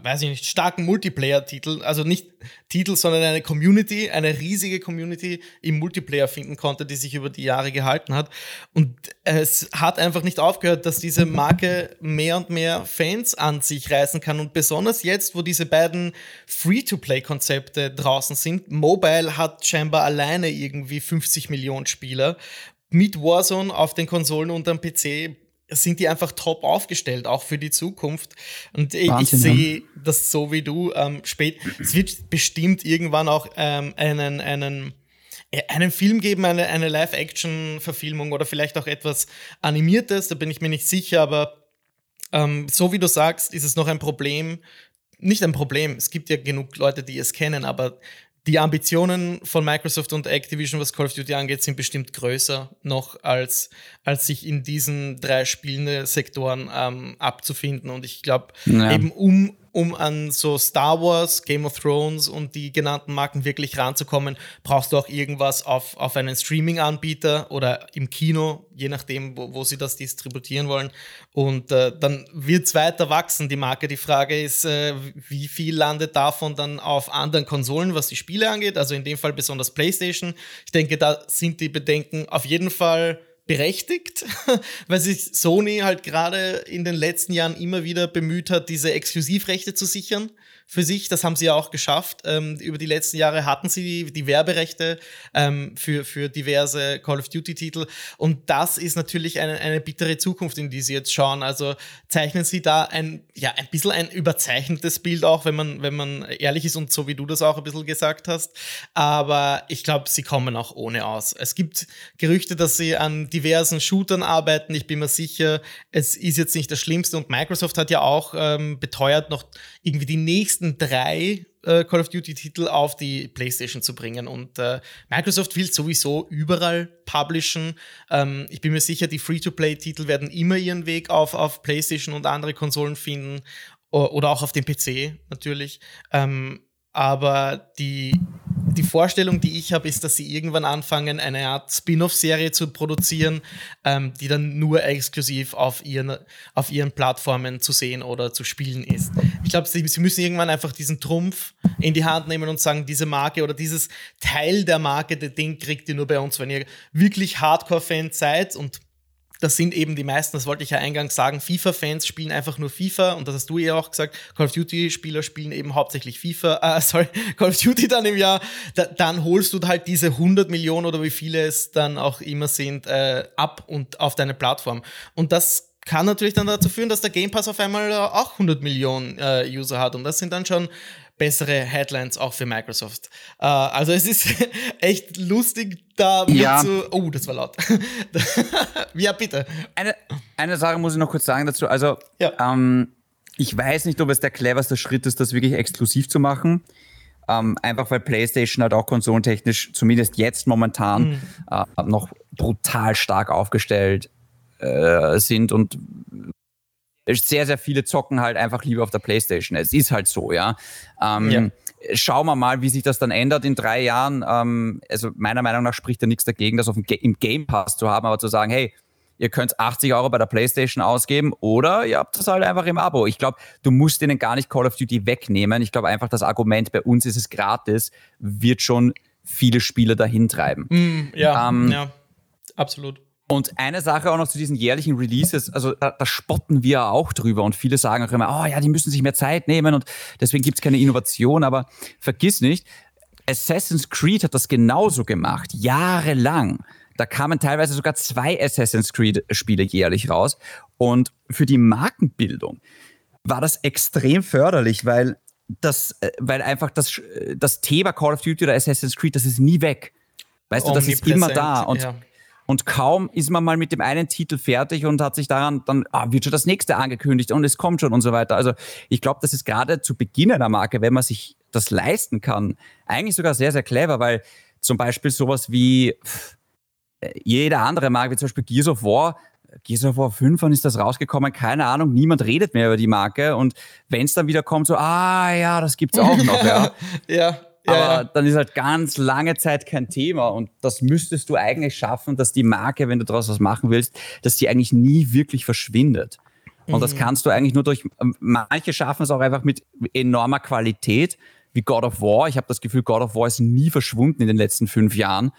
weiß ich nicht, starken Multiplayer-Titel, also nicht Titel, sondern eine Community, eine riesige Community im Multiplayer finden konnte, die sich über die Jahre gehalten hat. Und es hat einfach nicht aufgehört, dass diese Marke mehr und mehr Fans an sich reißen kann. Und besonders jetzt, wo diese beiden Free-to-Play-Konzepte draußen sind, Mobile hat scheinbar alleine irgendwie 50 Millionen Spieler mit Warzone auf den Konsolen und am PC sind die einfach top aufgestellt, auch für die Zukunft. Und ich, ich sehe das so wie du. Ähm, spät, es wird bestimmt irgendwann auch ähm, einen, einen, äh, einen Film geben, eine, eine Live-Action-Verfilmung oder vielleicht auch etwas Animiertes, da bin ich mir nicht sicher, aber ähm, so wie du sagst, ist es noch ein Problem. Nicht ein Problem, es gibt ja genug Leute, die es kennen, aber die Ambitionen von Microsoft und Activision, was Call of Duty angeht, sind bestimmt größer noch, als, als sich in diesen drei spielenden Sektoren ähm, abzufinden. Und ich glaube, ja. eben um um an so Star Wars, Game of Thrones und die genannten Marken wirklich ranzukommen, brauchst du auch irgendwas auf, auf einen Streaming-Anbieter oder im Kino, je nachdem, wo, wo sie das distributieren wollen. Und äh, dann wird es weiter wachsen, die Marke. Die Frage ist, äh, wie viel landet davon dann auf anderen Konsolen, was die Spiele angeht, also in dem Fall besonders PlayStation. Ich denke, da sind die Bedenken auf jeden Fall berechtigt, weil sich Sony halt gerade in den letzten Jahren immer wieder bemüht hat, diese Exklusivrechte zu sichern für sich. Das haben sie ja auch geschafft. Ähm, über die letzten Jahre hatten sie die, die Werberechte ähm, für, für diverse Call of Duty-Titel. Und das ist natürlich eine, eine bittere Zukunft, in die sie jetzt schauen. Also zeichnen sie da ein, ja, ein bisschen ein überzeichnetes Bild auch, wenn man, wenn man ehrlich ist und so wie du das auch ein bisschen gesagt hast. Aber ich glaube, sie kommen auch ohne aus. Es gibt Gerüchte, dass sie an diversen Shootern arbeiten. Ich bin mir sicher, es ist jetzt nicht das Schlimmste. Und Microsoft hat ja auch ähm, beteuert, noch irgendwie die nächsten drei äh, Call of Duty-Titel auf die PlayStation zu bringen. Und äh, Microsoft will sowieso überall publishen. Ähm, ich bin mir sicher, die Free-to-Play-Titel werden immer ihren Weg auf, auf PlayStation und andere Konsolen finden. Oder auch auf dem PC natürlich. Ähm, aber die die Vorstellung, die ich habe, ist, dass sie irgendwann anfangen, eine Art Spin-off-Serie zu produzieren, ähm, die dann nur exklusiv auf ihren, auf ihren Plattformen zu sehen oder zu spielen ist. Ich glaube, sie, sie müssen irgendwann einfach diesen Trumpf in die Hand nehmen und sagen, diese Marke oder dieses Teil der Marke, Ding kriegt ihr nur bei uns, wenn ihr wirklich Hardcore-Fan seid und das sind eben die meisten, das wollte ich ja eingangs sagen, FIFA-Fans spielen einfach nur FIFA und das hast du ja auch gesagt, Call of Duty-Spieler spielen eben hauptsächlich FIFA, äh, sorry, Call of Duty dann im Jahr, da, dann holst du halt diese 100 Millionen oder wie viele es dann auch immer sind, äh, ab und auf deine Plattform. Und das kann natürlich dann dazu führen, dass der Game Pass auf einmal auch 100 Millionen äh, User hat. Und das sind dann schon bessere Headlines auch für Microsoft. Uh, also es ist echt lustig, da ja. zu. Oh, das war laut. ja, bitte. Eine, eine Sache muss ich noch kurz sagen dazu. Also, ja. ähm, ich weiß nicht, ob es der cleverste Schritt ist, das wirklich exklusiv zu machen. Ähm, einfach weil PlayStation halt auch konsolentechnisch, zumindest jetzt momentan, mhm. äh, noch brutal stark aufgestellt äh, sind und sehr, sehr viele zocken halt einfach lieber auf der Playstation. Es ist halt so, ja. Ähm, ja. Schauen wir mal, wie sich das dann ändert in drei Jahren. Ähm, also meiner Meinung nach spricht da nichts dagegen, das auf dem im Game Pass zu haben, aber zu sagen, hey, ihr könnt 80 Euro bei der PlayStation ausgeben oder ihr habt das halt einfach im Abo. Ich glaube, du musst ihnen gar nicht Call of Duty wegnehmen. Ich glaube einfach, das Argument, bei uns ist es gratis, wird schon viele Spieler dahin treiben. Mm, ja, ähm, ja, absolut. Und eine Sache auch noch zu diesen jährlichen Releases, also da, da, spotten wir auch drüber und viele sagen auch immer, oh ja, die müssen sich mehr Zeit nehmen und deswegen gibt's keine Innovation, aber vergiss nicht, Assassin's Creed hat das genauso gemacht, jahrelang. Da kamen teilweise sogar zwei Assassin's Creed-Spiele jährlich raus. Und für die Markenbildung war das extrem förderlich, weil das, äh, weil einfach das, das Thema Call of Duty oder Assassin's Creed, das ist nie weg. Weißt du, das ist immer da. Und ja Und kaum ist man mal mit dem einen Titel fertig und hat sich daran, dann ah, wird schon das nächste angekündigt und es kommt schon und so weiter. Also ich glaube, das ist gerade zu Beginn einer Marke, wenn man sich das leisten kann, eigentlich sogar sehr, sehr clever, weil zum Beispiel sowas wie pff, jede andere Marke, wie zum Beispiel Gears of War, Gears of War 5, wann ist das rausgekommen? Keine Ahnung, niemand redet mehr über die Marke. Und wenn es dann wieder kommt, so, ah ja, das gibt's auch noch, ja. ja. Aber ja. dann ist halt ganz lange Zeit kein Thema und das müsstest du eigentlich schaffen, dass die Marke, wenn du daraus was machen willst, dass die eigentlich nie wirklich verschwindet. Und mhm. das kannst du eigentlich nur durch, manche schaffen es auch einfach mit enormer Qualität, wie God of War. Ich habe das Gefühl, God of War ist nie verschwunden in den letzten fünf Jahren,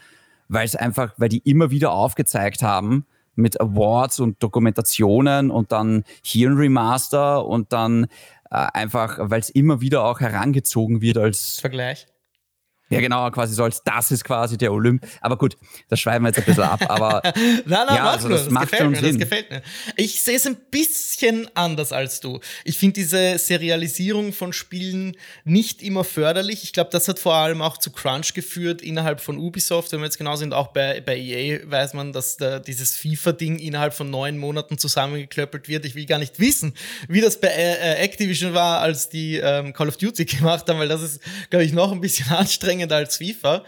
weil es einfach, weil die immer wieder aufgezeigt haben, mit Awards und Dokumentationen und dann hier ein Remaster und dann äh, einfach, weil es immer wieder auch herangezogen wird als Vergleich. Ja, genau, quasi so als das ist quasi der Olymp. Aber gut, das schreiben wir jetzt ein bisschen ab. Aber nein, nein, ja, also das, das macht gefällt schon mir, Sinn. Das gefällt mir. Ich sehe es ein bisschen anders als du. Ich finde diese Serialisierung von Spielen nicht immer förderlich. Ich glaube, das hat vor allem auch zu Crunch geführt innerhalb von Ubisoft. Wenn wir jetzt genau sind, auch bei, bei EA weiß man, dass da dieses FIFA-Ding innerhalb von neun Monaten zusammengeklöppelt wird. Ich will gar nicht wissen, wie das bei äh, Activision war, als die ähm, Call of Duty gemacht haben, weil das ist, glaube ich, noch ein bisschen anstrengend anstrengender als FIFA.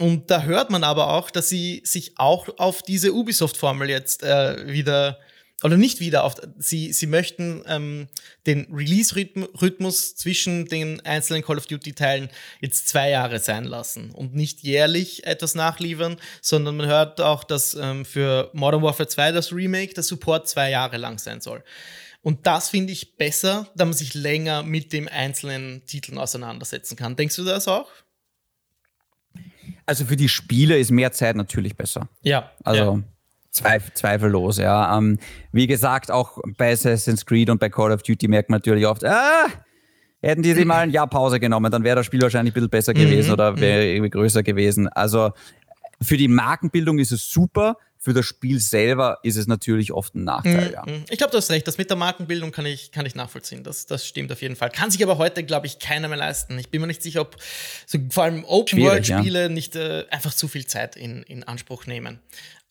Und da hört man aber auch, dass sie sich auch auf diese Ubisoft-Formel jetzt äh, wieder oder nicht wieder auf, sie, sie möchten ähm, den Release-Rhythmus zwischen den einzelnen Call of Duty-Teilen jetzt zwei Jahre sein lassen und nicht jährlich etwas nachliefern, sondern man hört auch, dass ähm, für Modern Warfare 2 das Remake der Support zwei Jahre lang sein soll. Und das finde ich besser, da man sich länger mit dem einzelnen Titeln auseinandersetzen kann. Denkst du das auch? Also für die Spiele ist mehr Zeit natürlich besser. Ja. Also ja. Zweif zweifellos, ja. Ähm, wie gesagt, auch bei Assassin's Creed und bei Call of Duty merkt man natürlich oft, ah, hätten die sich mal ein Jahr Pause genommen, dann wäre das Spiel wahrscheinlich ein bisschen besser gewesen mhm. oder wäre mhm. irgendwie größer gewesen. Also für die Markenbildung ist es super. Für das Spiel selber ist es natürlich oft ein Nachteil. Mhm. Ja. Ich glaube, du hast recht. Das mit der Markenbildung kann ich, kann ich nachvollziehen. Das, das stimmt auf jeden Fall. Kann sich aber heute, glaube ich, keiner mehr leisten. Ich bin mir nicht sicher, ob so, vor allem Open-World-Spiele ja. nicht äh, einfach zu viel Zeit in, in Anspruch nehmen.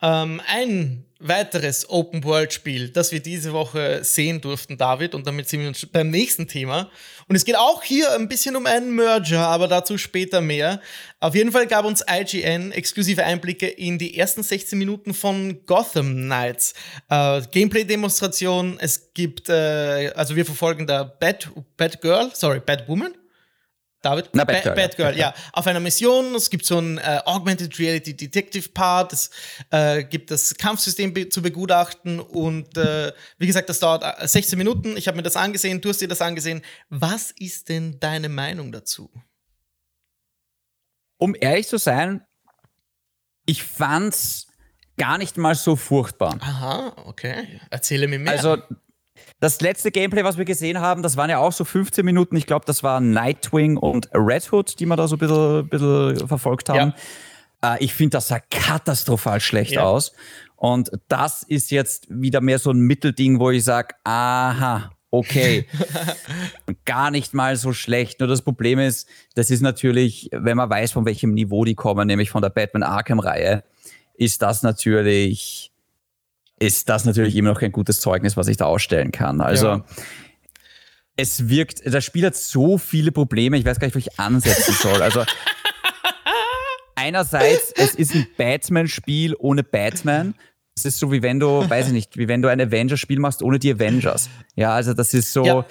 Ähm, ein weiteres Open-World-Spiel, das wir diese Woche sehen durften, David, und damit sind wir uns beim nächsten Thema. Und es geht auch hier ein bisschen um einen Merger, aber dazu später mehr. Auf jeden Fall gab uns IGN exklusive Einblicke in die ersten 16 Minuten von Gotham Knights. Äh, Gameplay-Demonstration, es gibt, äh, also wir verfolgen da Bad, Bad Girl, sorry, Bad Woman, David? Na, Bad, Girl, Bad Girl, ja. Auf einer Mission, es gibt so ein äh, Augmented Reality Detective Part, es äh, gibt das Kampfsystem be zu begutachten und äh, wie gesagt, das dauert 16 äh, Minuten. Ich habe mir das angesehen, du hast dir das angesehen. Was ist denn deine Meinung dazu? Um ehrlich zu sein, ich fand's gar nicht mal so furchtbar. Aha, okay. Erzähle mir mehr. Also das letzte Gameplay, was wir gesehen haben, das waren ja auch so 15 Minuten. Ich glaube, das war Nightwing und Red Hood, die wir da so ein bisschen, bisschen verfolgt haben. Ja. Äh, ich finde, das sah katastrophal schlecht ja. aus. Und das ist jetzt wieder mehr so ein Mittelding, wo ich sage, aha, okay, gar nicht mal so schlecht. Nur das Problem ist, das ist natürlich, wenn man weiß, von welchem Niveau die kommen, nämlich von der Batman Arkham-Reihe, ist das natürlich ist das natürlich immer noch kein gutes Zeugnis, was ich da ausstellen kann. Also ja. es wirkt, das Spiel hat so viele Probleme, ich weiß gar nicht, wo ich ansetzen soll. Also einerseits, es ist ein Batman-Spiel ohne Batman. Es ist so wie wenn du, weiß ich nicht, wie wenn du ein Avengers-Spiel machst ohne die Avengers. Ja, also das ist so. Ja,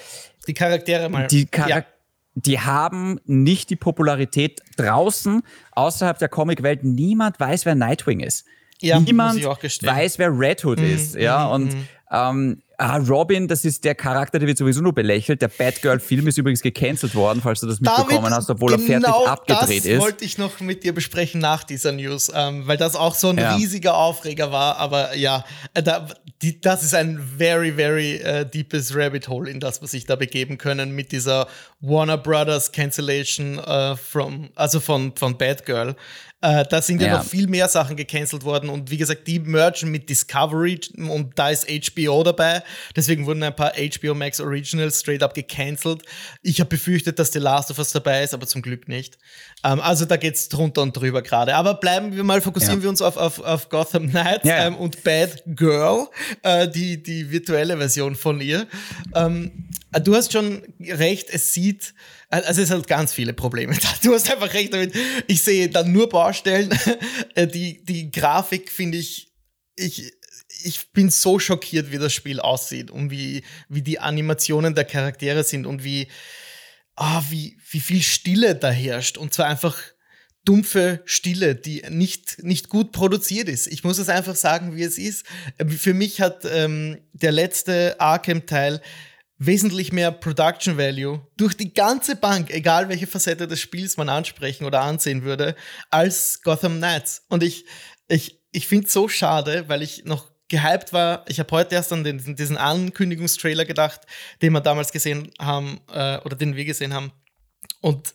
die Charaktere mal. Die Charaktere. Ja die haben nicht die Popularität draußen, außerhalb der Comicwelt. Niemand weiß, wer Nightwing ist. Ja, Niemand weiß, wer Red Hood mhm, ist. Ja, mhm, und mhm. ähm, ah, Robin, das ist der Charakter, der wird sowieso nur belächelt. Der Batgirl-Film ist übrigens gecancelt worden, falls du das mitbekommen David, hast, obwohl genau er fertig genau abgedreht das ist. Das wollte ich noch mit dir besprechen nach dieser News, ähm, weil das auch so ein ja. riesiger Aufreger war. Aber ja, äh, da, die, das ist ein very, very uh, deepes Rabbit Hole, in das wir sich da begeben können mit dieser Warner Brothers Cancellation uh, from, also von, von Batgirl. Äh, da sind ja, ja, noch viel mehr Sachen gecancelt worden und wie gesagt, die mergen mit Discovery und da ist HBO dabei. Deswegen wurden ein paar HBO Max Originals straight up gecancelt. Ich habe befürchtet, dass The Last of Us dabei ist, aber zum Glück nicht. Ähm, also da geht's drunter und drüber gerade. Aber bleiben wir mal, fokussieren ja. wir uns auf, auf, auf Gotham Knights ja. ähm, und Bad Girl, äh, die, die virtuelle Version von ihr. Ähm, du hast schon recht, es sieht also es hat ganz viele Probleme. Du hast einfach recht damit. Ich sehe dann nur Baustellen. Äh, die, die Grafik finde ich, ich, ich bin so schockiert, wie das Spiel aussieht und wie, wie die Animationen der Charaktere sind und wie, ah, wie, wie viel Stille da herrscht. Und zwar einfach dumpfe Stille, die nicht, nicht gut produziert ist. Ich muss es einfach sagen, wie es ist. Äh, für mich hat ähm, der letzte Arkham-Teil wesentlich mehr Production Value durch die ganze Bank, egal welche Facette des Spiels man ansprechen oder ansehen würde, als Gotham Knights. Und ich, ich, ich finde es so schade, weil ich noch gehypt war. Ich habe heute erst an den, diesen Ankündigungstrailer gedacht, den wir damals gesehen haben äh, oder den wir gesehen haben. Und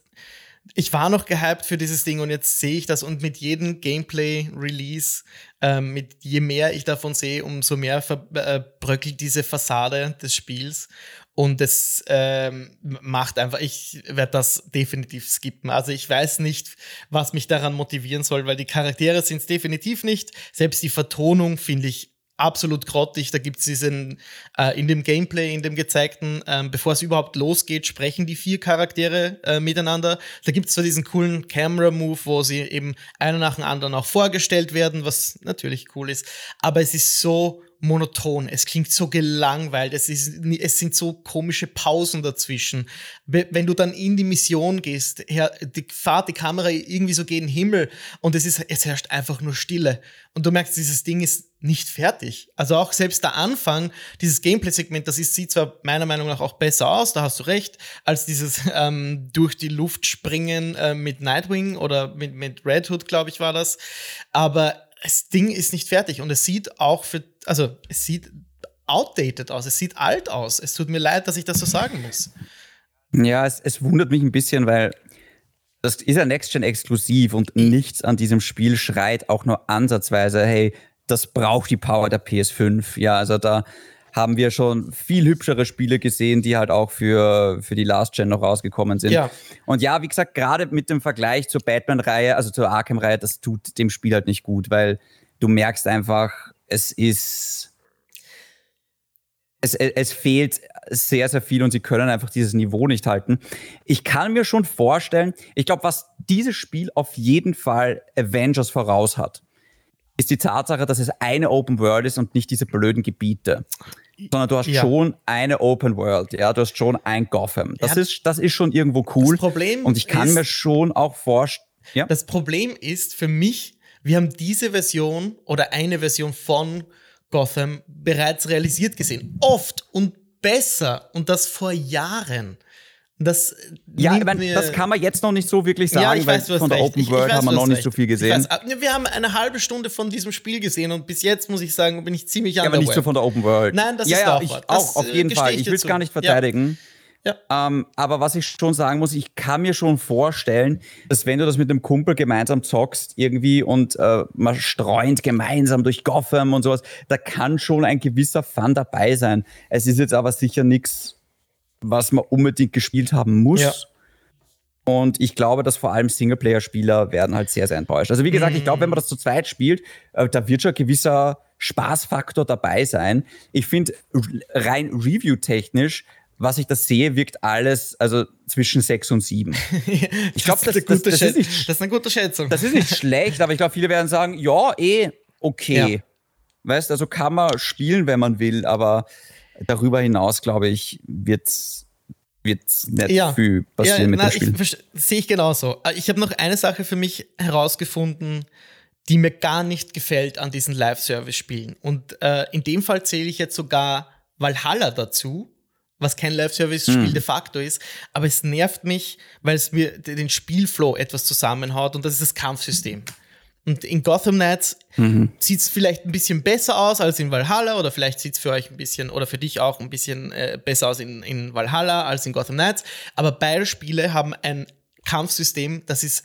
ich war noch gehypt für dieses Ding und jetzt sehe ich das und mit jedem Gameplay-Release, ähm, mit je mehr ich davon sehe, umso mehr äh, diese Fassade des Spiels und es ähm, macht einfach, ich werde das definitiv skippen. Also ich weiß nicht, was mich daran motivieren soll, weil die Charaktere sind es definitiv nicht. Selbst die Vertonung finde ich absolut grottig. Da gibt es diesen, äh, in dem Gameplay, in dem gezeigten, ähm, bevor es überhaupt losgeht, sprechen die vier Charaktere äh, miteinander. Da gibt es zwar diesen coolen Camera-Move, wo sie eben einer nach dem anderen auch vorgestellt werden, was natürlich cool ist, aber es ist so monoton, es klingt so gelangweilt, es, ist, es sind so komische Pausen dazwischen. Wenn du dann in die Mission gehst, die, fahrt die Kamera irgendwie so gegen den Himmel und es, ist, es herrscht einfach nur Stille. Und du merkst, dieses Ding ist nicht fertig. Also auch selbst der Anfang, dieses Gameplay-Segment, das ist, sieht zwar meiner Meinung nach auch besser aus, da hast du recht, als dieses ähm, durch die Luft springen äh, mit Nightwing oder mit, mit Red Hood, glaube ich, war das. Aber das Ding ist nicht fertig und es sieht auch für, also es sieht outdated aus, es sieht alt aus. Es tut mir leid, dass ich das so sagen muss. Ja, es, es wundert mich ein bisschen, weil das ist ja Next-Gen exklusiv und nichts an diesem Spiel schreit auch nur ansatzweise, hey, das braucht die Power der PS5. Ja, also da haben wir schon viel hübschere Spiele gesehen, die halt auch für, für die Last Gen noch rausgekommen sind. Ja. Und ja, wie gesagt, gerade mit dem Vergleich zur Batman-Reihe, also zur Arkham-Reihe, das tut dem Spiel halt nicht gut, weil du merkst einfach, es ist. Es, es fehlt sehr, sehr viel und sie können einfach dieses Niveau nicht halten. Ich kann mir schon vorstellen, ich glaube, was dieses Spiel auf jeden Fall Avengers voraus hat, ist die Tatsache, dass es eine Open World ist und nicht diese blöden Gebiete. Sondern du hast ja. schon eine Open World, ja, du hast schon ein Gotham. Das, ja. ist, das ist schon irgendwo cool. Das Problem und ich kann ist, mir schon auch vorstellen. Ja? Das Problem ist für mich, wir haben diese Version oder eine Version von Gotham bereits realisiert gesehen. Oft und besser und das vor Jahren. Das ja, ich mein, das kann man jetzt noch nicht so wirklich sagen, ja, ich weiß, weil von der recht. Open World weiß, haben wir noch nicht recht. so viel gesehen. Weiß, wir haben eine halbe Stunde von diesem Spiel gesehen und bis jetzt muss ich sagen, bin ich ziemlich ja, aber nicht so von der Open World. Nein, das ja, ist ja, auch, ich, auch auf jeden Fall. Ich will es gar nicht verteidigen. Ja. Ähm, aber was ich schon sagen muss, ich kann mir schon vorstellen, dass wenn du das mit einem Kumpel gemeinsam zockst irgendwie und äh, man streunt gemeinsam durch Gotham und sowas, da kann schon ein gewisser Fun dabei sein. Es ist jetzt aber sicher nichts was man unbedingt gespielt haben muss. Ja. Und ich glaube, dass vor allem Singleplayer-Spieler werden halt sehr, sehr enttäuscht. Also wie gesagt, mm. ich glaube, wenn man das zu zweit spielt, äh, da wird schon ein gewisser Spaßfaktor dabei sein. Ich finde, rein review-technisch, was ich da sehe, wirkt alles also zwischen sechs und sieben. ich glaube, das, das, das, das, ist nicht, das ist eine gute Schätzung. Das ist nicht schlecht, aber ich glaube, viele werden sagen, ja, eh, okay. Ja. Weißt, also kann man spielen, wenn man will, aber darüber hinaus, glaube ich, wird wird nicht ja. viel passieren ja, mit na, dem Spiel. Sehe ich genauso. Äh, ich habe noch eine Sache für mich herausgefunden, die mir gar nicht gefällt an diesen Live-Service-Spielen. Und äh, in dem Fall zähle ich jetzt sogar Valhalla dazu, was kein Live-Service-Spiel hm. de facto ist. Aber es nervt mich, weil es mir den Spielflow etwas zusammenhaut und das ist das Kampfsystem. Und in Gotham Knights mhm. sieht es vielleicht ein bisschen besser aus als in Valhalla oder vielleicht sieht es für euch ein bisschen oder für dich auch ein bisschen äh, besser aus in, in Valhalla als in Gotham Knights. Aber beide Spiele haben ein Kampfsystem, das ist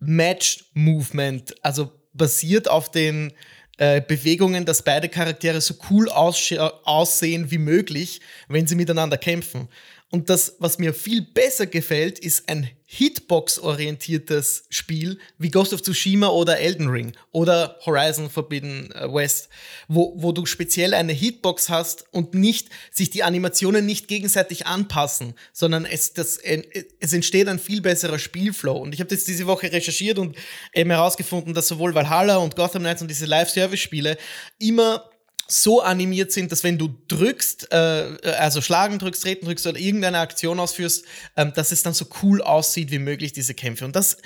Match-Movement, also basiert auf den äh, Bewegungen, dass beide Charaktere so cool aussehen wie möglich, wenn sie miteinander kämpfen. Und das, was mir viel besser gefällt, ist ein Hitbox-orientiertes Spiel wie Ghost of Tsushima oder Elden Ring oder Horizon Forbidden äh, West, wo, wo du speziell eine Hitbox hast und nicht sich die Animationen nicht gegenseitig anpassen, sondern es, das, es entsteht ein viel besserer Spielflow. Und ich habe jetzt diese Woche recherchiert und eben herausgefunden, dass sowohl Valhalla und Gotham Knights und diese Live-Service-Spiele immer so animiert sind, dass wenn du drückst, äh, also schlagen drückst, treten drückst oder irgendeine Aktion ausführst, ähm, dass es dann so cool aussieht wie möglich, diese Kämpfe. Und das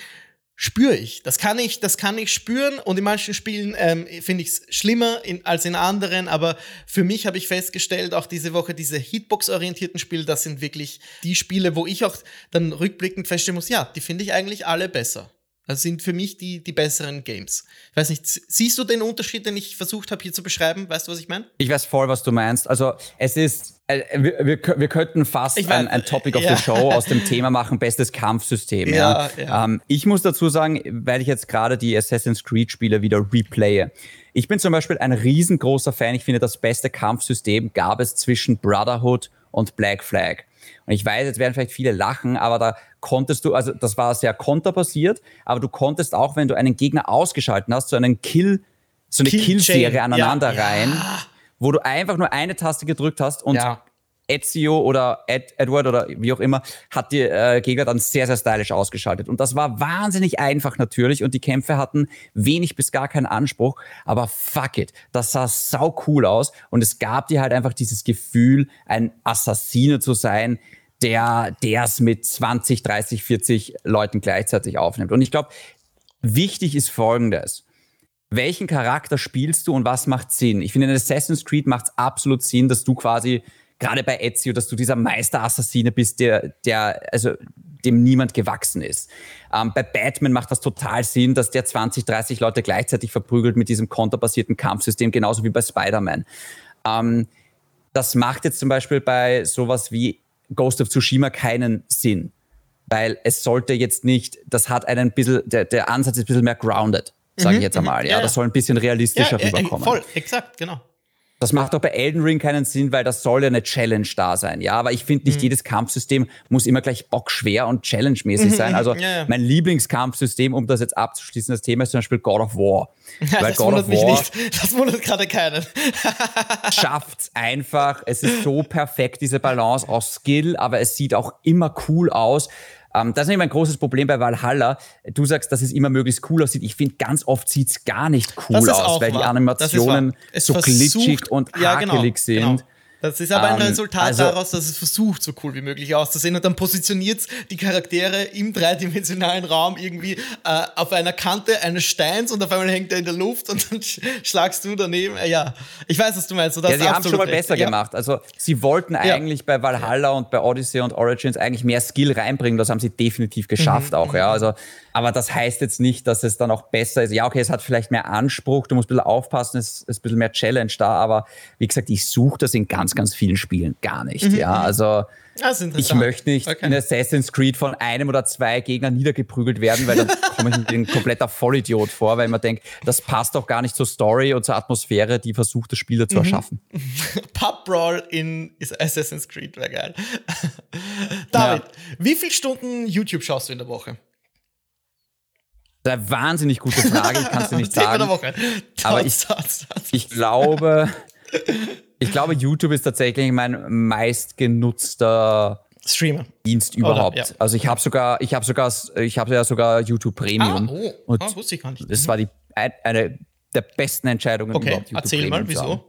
spüre ich. Das kann ich, das kann ich spüren. Und in manchen Spielen ähm, finde ich es schlimmer in, als in anderen. Aber für mich habe ich festgestellt, auch diese Woche, diese Hitbox-orientierten Spiele, das sind wirklich die Spiele, wo ich auch dann rückblickend feststellen muss, ja, die finde ich eigentlich alle besser. Das sind für mich die, die besseren Games. Ich weiß nicht, siehst du den Unterschied, den ich versucht habe hier zu beschreiben? Weißt du, was ich meine? Ich weiß voll, was du meinst. Also es ist, äh, wir, wir, wir, könnten fast mein, ein, ein, Topic of ja. the Show aus dem Thema machen, bestes Kampfsystem. Ja, ja. ja. Ähm, ich muss dazu sagen, weil ich jetzt gerade die Assassin's Creed-Spiele wieder replaye. Ich bin zum Beispiel ein riesengroßer Fan. Ich finde, das beste Kampfsystem gab es zwischen Brotherhood und Black Flag. Ich weiß, jetzt werden vielleicht viele lachen, aber da konntest du, also das war sehr konterbasiert, aber du konntest auch, wenn du einen Gegner ausgeschalten hast, so einen Kill, so eine Kill-Serie Kill aneinander ja, rein, ja. wo du einfach nur eine Taste gedrückt hast und ja. Ezio oder Ed, Edward oder wie auch immer hat die äh, Gegner dann sehr, sehr stylisch ausgeschaltet. Und das war wahnsinnig einfach natürlich und die Kämpfe hatten wenig bis gar keinen Anspruch, aber fuck it, das sah sau cool aus und es gab dir halt einfach dieses Gefühl, ein Assassine zu sein, der es mit 20, 30, 40 Leuten gleichzeitig aufnimmt. Und ich glaube, wichtig ist Folgendes. Welchen Charakter spielst du und was macht Sinn? Ich finde, in Assassin's Creed macht es absolut Sinn, dass du quasi, gerade bei Ezio, dass du dieser Meisterassassine bist, der, der, also dem niemand gewachsen ist. Ähm, bei Batman macht das total Sinn, dass der 20, 30 Leute gleichzeitig verprügelt mit diesem konterbasierten Kampfsystem, genauso wie bei Spider-Man. Ähm, das macht jetzt zum Beispiel bei sowas wie Ghost of Tsushima keinen Sinn. Weil es sollte jetzt nicht, das hat einen bisschen, der, der Ansatz ist ein bisschen mehr grounded, sage ich mhm, jetzt mhm. einmal. Ja, ja, das soll ein bisschen realistischer ja, rüberkommen. Voll, exakt, genau. Das macht auch bei Elden Ring keinen Sinn, weil das soll ja eine Challenge da sein. Ja, aber ich finde nicht mhm. jedes Kampfsystem muss immer gleich bockschwer und challenge-mäßig mhm. sein. Also ja, mein Lieblingskampfsystem, um das jetzt abzuschließen, das Thema ist zum Beispiel God of War. Ja, weil das God wundert mich nicht. Das wundert gerade keinen. schafft's einfach. Es ist so perfekt, diese Balance aus Skill, aber es sieht auch immer cool aus. Ähm, das ist nämlich mein großes Problem bei Valhalla. Du sagst, dass es immer möglichst cool aussieht. Ich finde, ganz oft sieht es gar nicht cool aus, weil wahr. die Animationen so glitschig und ja, genau, hakelig genau, sind. Genau. Das ist aber ein ähm, Resultat also, daraus, dass es versucht, so cool wie möglich auszusehen und dann positioniert die Charaktere im dreidimensionalen Raum irgendwie äh, auf einer Kante eines Steins und auf einmal hängt er in der Luft und dann schlagst du daneben. Äh, ja, ich weiß, was du meinst. ja, sie haben es schon mal besser ja. gemacht. Also sie wollten ja. eigentlich bei Valhalla und bei Odyssey und Origins eigentlich mehr Skill reinbringen. Das haben sie definitiv geschafft mhm. auch. Ja, also aber das heißt jetzt nicht, dass es dann auch besser ist. Ja, okay, es hat vielleicht mehr Anspruch, du musst ein bisschen aufpassen, es ist ein bisschen mehr Challenge da, aber wie gesagt, ich suche das in ganz, ganz vielen Spielen gar nicht. Mhm. Ja, mhm. also ich möchte nicht okay. in Assassin's Creed von einem oder zwei Gegnern niedergeprügelt werden, weil dann komme ich ein kompletter Vollidiot vor, weil man denkt, das passt doch gar nicht zur Story und zur Atmosphäre, die versucht, das Spieler zu mhm. erschaffen. Pub Brawl in Assassin's Creed wäre geil. David, ja. wie viele Stunden YouTube schaust du in der Woche? Das ist eine wahnsinnig gute Frage, ich kann es dir nicht sagen. Aber ich, ich glaube, ich glaube, YouTube ist tatsächlich mein meistgenutzter Streamer. Dienst überhaupt. Oder, ja. Also ich habe sogar, ich habe sogar, ich habe ja sogar YouTube Premium. Ah, oh, und ah, wusste ich gar nicht. Das war die eine der besten Entscheidungen okay. überhaupt. YouTube Erzähl Premium mal, wieso?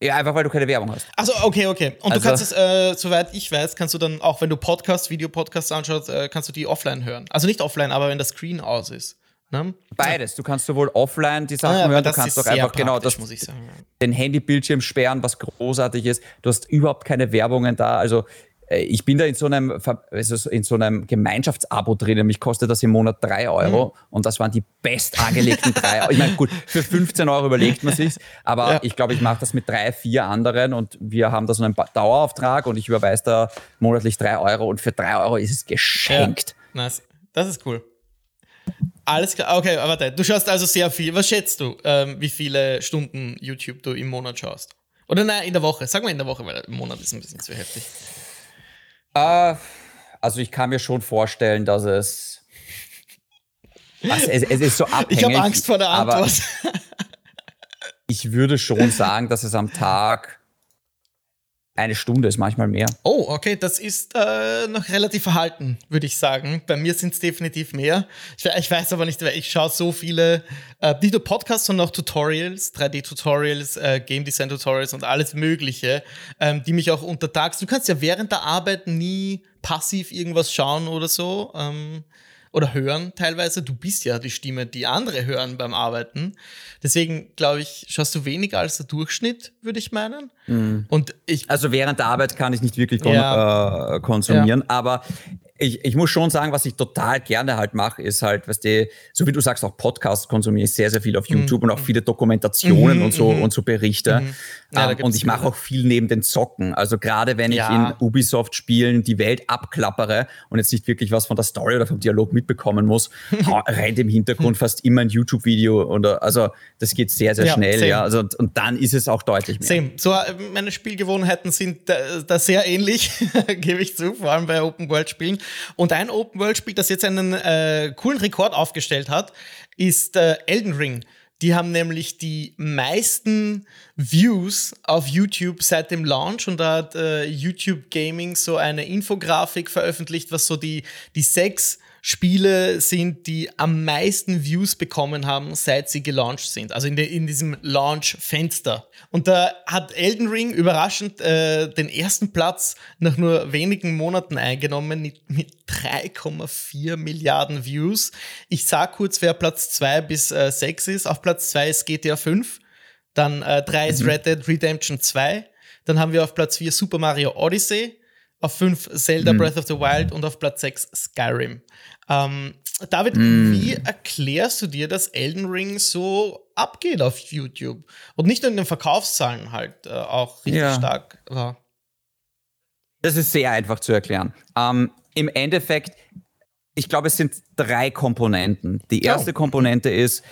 Ja, einfach weil du keine Werbung hast. Also okay, okay. Und also, du kannst es, äh, soweit ich weiß, kannst du dann auch, wenn du Podcasts, Videopodcasts anschaust, äh, kannst du die offline hören. Also nicht offline, aber wenn das Screen aus ist. Ne? Beides. Du kannst sowohl offline die Sachen ah, ja, hören, du kannst doch einfach genau das, muss ich sagen. den Handybildschirm sperren, was großartig ist. Du hast überhaupt keine Werbungen da. Also äh, ich bin da in so einem, also in so einem Gemeinschaftsabo drin. Mich kostet das im Monat drei Euro mhm. und das waren die best angelegten drei Euro. Ich meine, gut, für 15 Euro überlegt man sich's, aber ja. ich glaube, ich mache das mit drei, vier anderen und wir haben da so einen Dauerauftrag und ich überweise da monatlich drei Euro und für drei Euro ist es geschenkt. Ja. Nice. Das ist cool. Alles klar, okay, warte. Du schaust also sehr viel. Was schätzt du, ähm, wie viele Stunden YouTube du im Monat schaust? Oder nein, in der Woche. Sag mal in der Woche, weil im Monat ist ein bisschen zu heftig. Äh, also ich kann mir schon vorstellen, dass es. Also es, es ist so abhängig. Ich habe Angst vor der Antwort. ich würde schon sagen, dass es am Tag eine Stunde ist manchmal mehr. Oh, okay, das ist äh, noch relativ verhalten, würde ich sagen. Bei mir sind es definitiv mehr. Ich, ich, weiß aber nicht, ich schaue so viele, äh, nicht nur Podcasts, sondern auch Tutorials, 3D-Tutorials, äh, Game Design-Tutorials und alles Mögliche, ähm, die mich auch untertags. Du kannst ja während der Arbeit nie passiv irgendwas schauen oder so. Ähm, oder hören teilweise. Du bist ja die Stimme, die andere hören beim Arbeiten. Deswegen glaube ich, schaust du weniger als der Durchschnitt, würde ich meinen. Mhm. Und ich also während der Arbeit kann ich nicht wirklich kon ja. äh, konsumieren, ja. aber ich, ich muss schon sagen, was ich total gerne halt mache, ist halt, was die, so wie du sagst, auch Podcasts konsumiere ich sehr, sehr viel auf mhm. YouTube mhm. und auch viele Dokumentationen mhm, und so mhm. und so Berichte. Mhm. Ja, um, und ich mache auch viel neben den Zocken. Also gerade wenn ich ja. in Ubisoft-Spielen die Welt abklappere und jetzt nicht wirklich was von der Story oder vom Dialog mitbekommen muss, rennt im Hintergrund fast immer ein YouTube-Video oder also das geht sehr, sehr ja, schnell, same. ja. Also und, dann ist es auch deutlich mehr. Same. So, äh, meine Spielgewohnheiten sind da, da sehr ähnlich, gebe ich zu, vor allem bei Open-World-Spielen. Und ein Open-World-Spiel, das jetzt einen äh, coolen Rekord aufgestellt hat, ist äh, Elden Ring. Die haben nämlich die meisten Views auf YouTube seit dem Launch und da hat äh, YouTube Gaming so eine Infografik veröffentlicht, was so die, die sechs Spiele sind, die am meisten Views bekommen haben, seit sie gelauncht sind. Also in, de, in diesem Launch-Fenster. Und da hat Elden Ring überraschend äh, den ersten Platz nach nur wenigen Monaten eingenommen mit, mit 3,4 Milliarden Views. Ich sag kurz, wer Platz 2 bis äh, 6 ist. Auf Platz 2 ist GTA 5. Dann 3 äh, ist mhm. Red Dead Redemption 2. Dann haben wir auf Platz 4 Super Mario Odyssey auf 5 Zelda mhm. Breath of the Wild und auf Platz 6 Skyrim. Ähm, David, mm. wie erklärst du dir, dass Elden Ring so abgeht auf YouTube? Und nicht nur in den Verkaufszahlen halt äh, auch richtig ja. stark war. Das ist sehr einfach zu erklären. Ähm, Im Endeffekt, ich glaube, es sind drei Komponenten. Die erste oh. Komponente ist,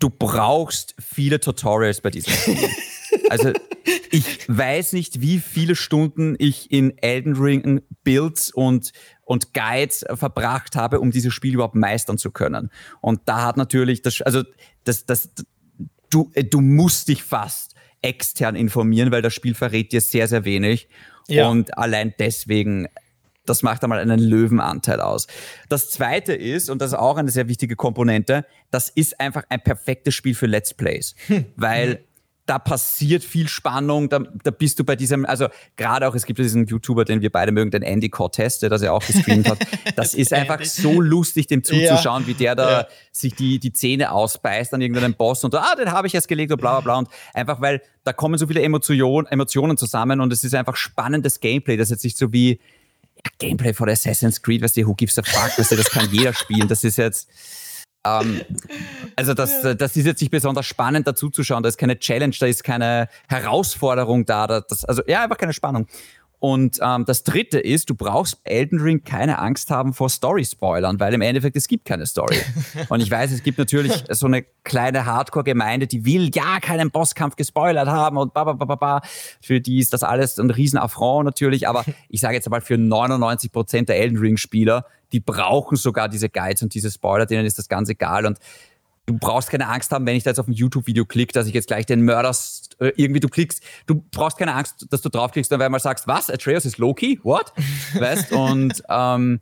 du brauchst viele Tutorials bei diesem Spiel. also ich weiß nicht, wie viele Stunden ich in Elden Ring Builds und und Guides verbracht habe, um dieses Spiel überhaupt meistern zu können. Und da hat natürlich das, also das, das, du, du musst dich fast extern informieren, weil das Spiel verrät dir sehr, sehr wenig. Ja. Und allein deswegen das macht einmal einen Löwenanteil aus. Das zweite ist, und das ist auch eine sehr wichtige Komponente, das ist einfach ein perfektes Spiel für Let's Plays. Hm. Weil da passiert viel Spannung, da, da bist du bei diesem, also gerade auch, es gibt diesen YouTuber, den wir beide mögen, den Andy Cortez, der das ja auch gestreamt hat. Das ist einfach so lustig, dem zuzuschauen, ja. wie der da ja. sich die, die Zähne ausbeißt an irgendeinem Boss und ah, den habe ich erst gelegt und bla bla bla. Und einfach, weil da kommen so viele Emotion, Emotionen zusammen und es ist einfach spannendes Gameplay, das jetzt nicht so wie ja, Gameplay von Assassin's Creed, weißt du, who gives a fuck, weißt du, das kann jeder spielen, das ist jetzt ähm, also das, das ist jetzt nicht besonders spannend dazu zu schauen. Da ist keine Challenge, da ist keine Herausforderung da. Das, also ja, einfach keine Spannung. Und ähm, das dritte ist, du brauchst Elden Ring keine Angst haben vor Story-Spoilern, weil im Endeffekt es gibt keine Story. Und ich weiß, es gibt natürlich so eine kleine Hardcore-Gemeinde, die will ja keinen Bosskampf gespoilert haben und ba, ba, ba, ba, ba. Für die ist das alles ein riesen Affront natürlich. Aber ich sage jetzt mal, für 99 Prozent der Elden Ring-Spieler, die brauchen sogar diese Guides und diese Spoiler, denen ist das ganz egal. Und du brauchst keine Angst haben, wenn ich da jetzt auf ein YouTube-Video klicke, dass ich jetzt gleich den Mörder äh, irgendwie du klickst. Du brauchst keine Angst, dass du draufklickst und weil mal sagst, was? Atreus ist Loki? What? weißt? Und ähm,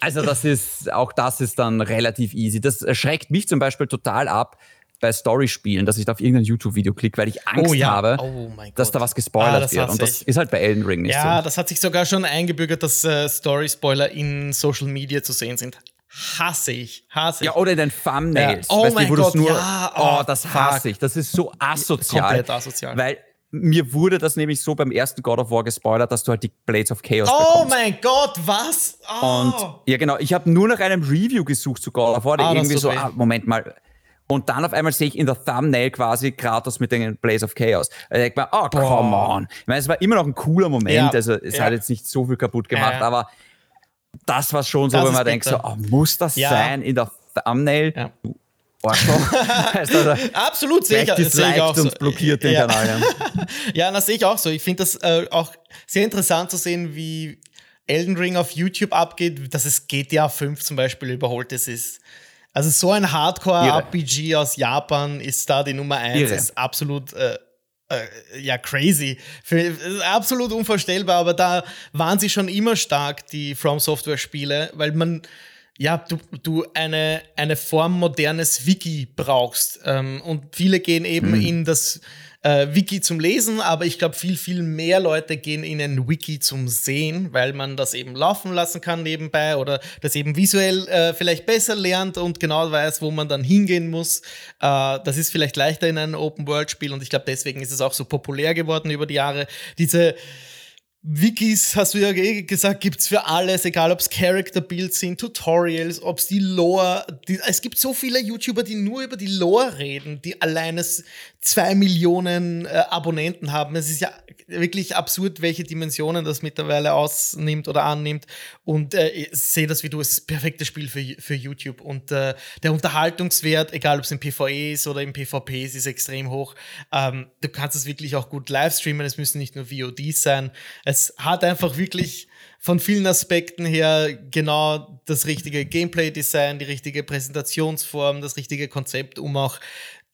also das ist, auch das ist dann relativ easy. Das erschreckt mich zum Beispiel total ab bei Story-Spielen, dass ich da auf irgendein YouTube-Video klicke, weil ich Angst oh, ja. habe, oh dass da was gespoilert ah, wird. Und das ist halt bei Elden Ring nicht ja, so. Ja, das hat sich sogar schon eingebürgert, dass äh, Story-Spoiler in Social Media zu sehen sind hasse ich. Hasse ich. Ja, oder in den Thumbnails. Ja. Oh weißt mein du, Gott, nur, ja. Oh, oh das hasse ich. Das ist so asozial. Komplett asozial. Weil mir wurde das nämlich so beim ersten God of War gespoilert, dass du halt die Blades of Chaos oh bekommst. Oh mein Gott, was? Oh. Und ja, genau. Ich habe nur nach einem Review gesucht zu God of War, der ah, irgendwie so, ah, Moment mal. Und dann auf einmal sehe ich in der Thumbnail quasi Kratos mit den Blaze of Chaos. Da denke ich mir, oh, come on. Ich meine, es war immer noch ein cooler Moment. Ja. Also, es ja. hat jetzt nicht so viel kaputt gemacht, ja, aber das war schon so, das wenn man denkt, so, oh, muss das ja. sein in der Thumbnail. Ja. Also, Absolut, sehe ich, sehe ich auch so. blockiert den ja. Kanal. Ja. Ja, das sehe ich auch so. Ich finde das äh, auch sehr interessant zu sehen, wie Elden Ring auf YouTube abgeht, dass es GTA 5 zum Beispiel überholt es ist. Also so ein Hardcore-RPG aus Japan ist da die Nummer 1. Irre. Ist absolut äh, ja crazy. Für, absolut unvorstellbar, aber da waren sie schon immer stark, die From Software-Spiele, weil man ja, du, du eine, eine Form modernes Wiki brauchst. Ähm, und viele gehen eben in das äh, Wiki zum Lesen, aber ich glaube, viel, viel mehr Leute gehen in ein Wiki zum Sehen, weil man das eben laufen lassen kann nebenbei oder das eben visuell äh, vielleicht besser lernt und genau weiß, wo man dann hingehen muss. Äh, das ist vielleicht leichter in einem Open-World-Spiel und ich glaube, deswegen ist es auch so populär geworden über die Jahre. Diese Wikis, hast du ja eh gesagt, gibt's für alles, egal ob's Character-Builds sind, Tutorials, ob's die Lore. Die, es gibt so viele YouTuber, die nur über die Lore reden, die alleine zwei Millionen äh, Abonnenten haben. Es ist ja wirklich absurd, welche Dimensionen das mittlerweile ausnimmt oder annimmt. Und äh, ich sehe das wie du, es ist das perfekte Spiel für, für YouTube. Und äh, der Unterhaltungswert, egal ob es im PvE ist oder im PvP ist, ist extrem hoch. Ähm, du kannst es wirklich auch gut live streamen, es müssen nicht nur VODs sein. Es hat einfach wirklich von vielen Aspekten her genau das richtige Gameplay-Design, die richtige Präsentationsform, das richtige Konzept, um auch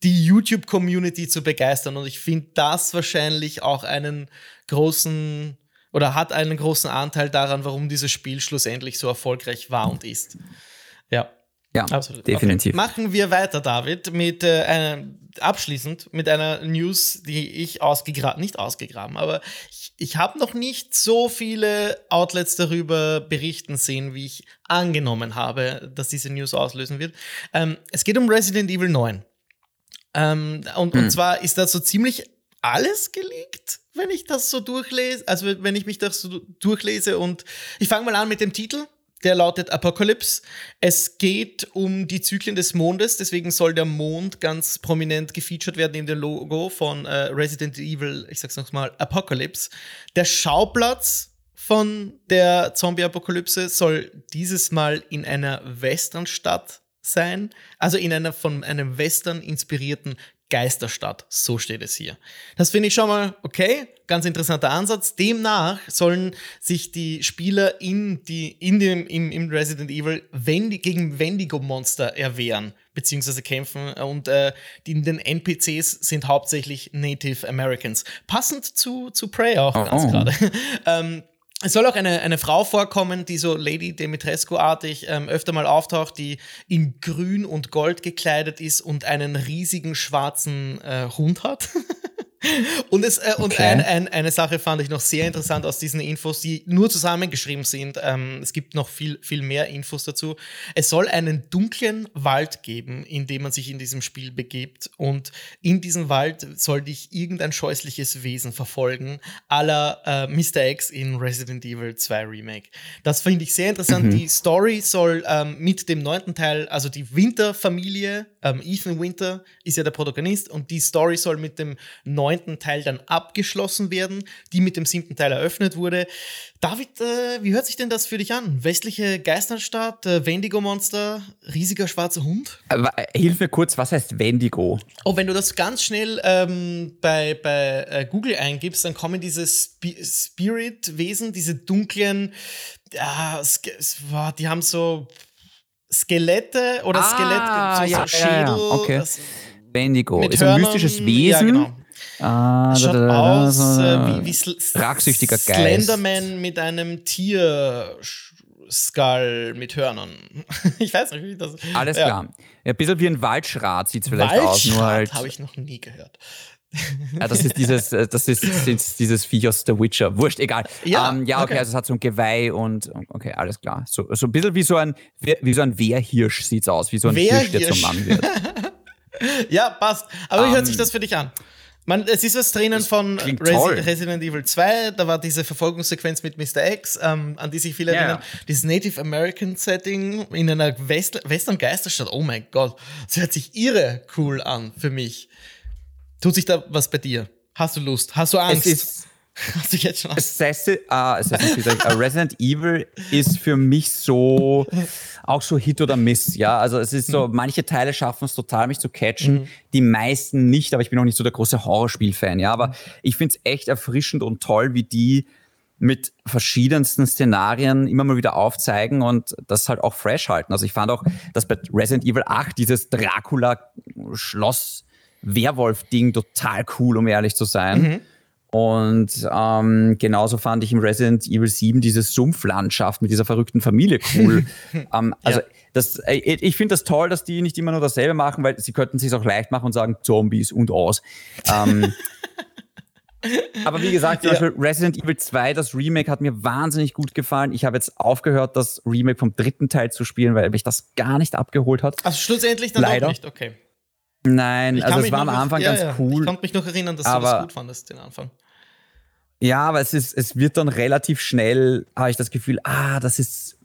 die YouTube-Community zu begeistern. Und ich finde das wahrscheinlich auch einen großen oder hat einen großen Anteil daran, warum dieses Spiel schlussendlich so erfolgreich war und ist. Ja. Ja, Absolut. definitiv. Okay. Machen wir weiter, David, mit äh, einer, abschließend mit einer News, die ich ausgegraben, nicht ausgegraben, aber ich, ich habe noch nicht so viele Outlets darüber berichten sehen, wie ich angenommen habe, dass diese News auslösen wird. Ähm, es geht um Resident Evil 9. Ähm, und, und zwar ist da so ziemlich alles geleakt, wenn ich das so durchlese, also wenn ich mich das so durchlese und ich fange mal an mit dem Titel. Der lautet Apocalypse. Es geht um die Zyklen des Mondes, deswegen soll der Mond ganz prominent gefeatured werden in dem Logo von äh, Resident Evil, ich sag's nochmal, Apocalypse. Der Schauplatz von der Zombie-Apokalypse soll dieses Mal in einer Westernstadt sein, also in einer von einem Western inspirierten Geisterstadt, so steht es hier. Das finde ich schon mal okay, ganz interessanter Ansatz. Demnach sollen sich die Spieler in, die, in dem, im, im Resident Evil Wendi, gegen Wendigo-Monster erwehren, beziehungsweise kämpfen. Und äh, die, in den NPCs sind hauptsächlich Native Americans. Passend zu, zu Prey auch ganz oh. gerade. ähm, es soll auch eine, eine Frau vorkommen, die so Lady Dimitrescu-artig ähm, öfter mal auftaucht, die in grün und gold gekleidet ist und einen riesigen schwarzen äh, Hund hat. und es, äh, und Okay. ein, ein, eine Sache fand ich noch sehr interessant aus diesen Infos, die nur zusammengeschrieben sind. Ähm, es gibt noch viel, viel mehr Infos dazu. Es soll einen dunklen Wald geben, in dem man sich in diesem Spiel begibt. Und in diesem Wald soll dich irgendein scheußliches Wesen verfolgen, la äh, Mr. X in Resident Evil 2 Remake. Das finde ich sehr interessant. Die Story soll ähm, mit dem neunten Teil, also die Winter-Familie, ähm, Ethan Winter ist ja der Protagonist und die Story soll mit dem neunten Teil dann abgeschlossen werden, die mit dem siebten Teil eröffnet wurde. David, äh, wie hört sich denn das für dich an? Westliche Geisterstadt, äh, Wendigo-Monster, riesiger schwarzer Hund? Aber, äh, Hilf mir kurz, was heißt Wendigo? Oh, wenn du das ganz schnell ähm, bei, bei äh, Google eingibst, dann kommen diese Spi Spirit-Wesen, diese dunklen, die haben so Skelette oder Ah, Skelett, so, ja, so ja, ja, Schädel. okay. das- Wendigo. mit ist ein Hörnern. mystisches Wesen. Ja, genau. Ah, Schaut da, da, da, aus äh, wie, wie Sl rachsüchtiger Geist. Slenderman mit einem Tier-Skull mit Hörnern. ich weiß nicht, wie das Alles ja. klar. Ja, ein bisschen wie ein Waldschrat sieht es vielleicht aus, nur halt. habe ich noch nie gehört. Ja, das ist dieses, äh, das ist, dieses Viech aus The Witcher. Wurscht, egal. Ja, ähm, ja okay, okay. also es hat so ein Geweih und okay, alles klar. So, so ein bisschen wie so ein, wie, so ein Wehrhirsch sieht's aus, wie so ein Hirsch, der zum Wehrhirsch. Mann wird. Ja, passt. Aber wie hört Ähm, sich das für dich an? Man, es ist was drinnen von Resi. Resident Evil 2. Da war diese Verfolgungssequenz mit Mr. X, ähm, an die sich viele Ja, erinnern. Dieses Native American Setting in einer West Western Geisterstadt. Oh mein Gott. Das hört sich irre cool an für mich. Tut sich da was bei dir? Hast du Lust? Hast du Angst? Hast du jetzt schon Assassin, uh, Assassin's Creed, Resident Evil ist für mich so auch so Hit oder Miss, ja. Also es ist so, mhm. manche Teile schaffen es total, mich zu catchen, mhm. die meisten nicht, aber ich bin auch nicht so der große Horrorspiel-Fan, ja. Aber ich finde es echt erfrischend und toll, wie die mit verschiedensten Szenarien immer mal wieder aufzeigen und das halt auch fresh halten. Also ich fand auch, dass bei Resident Evil 8 dieses Dracula-Schloss-Werwolf-Ding total cool, um ehrlich zu sein. Und ähm, genauso fand ich im Resident Evil 7 diese Sumpflandschaft mit dieser verrückten Familie cool. ähm, also ja. das, äh, ich finde das toll, dass die nicht immer nur dasselbe machen, weil sie könnten sich auch leicht machen und sagen Zombies und aus. Ähm, aber wie gesagt, zum ja. Beispiel Resident Evil 2, das Remake hat mir wahnsinnig gut gefallen. Ich habe jetzt aufgehört, das Remake vom dritten Teil zu spielen, weil mich das gar nicht abgeholt hat. Also schlussendlich dann Leider. auch nicht, okay. Nein, also es war am Anfang ja, ganz ja. cool. Ich konnte mich noch erinnern, dass aber, du das gut fandest, den Anfang. Ja, aber es ist, es wird dann relativ schnell, habe ich das Gefühl, ah, das ist,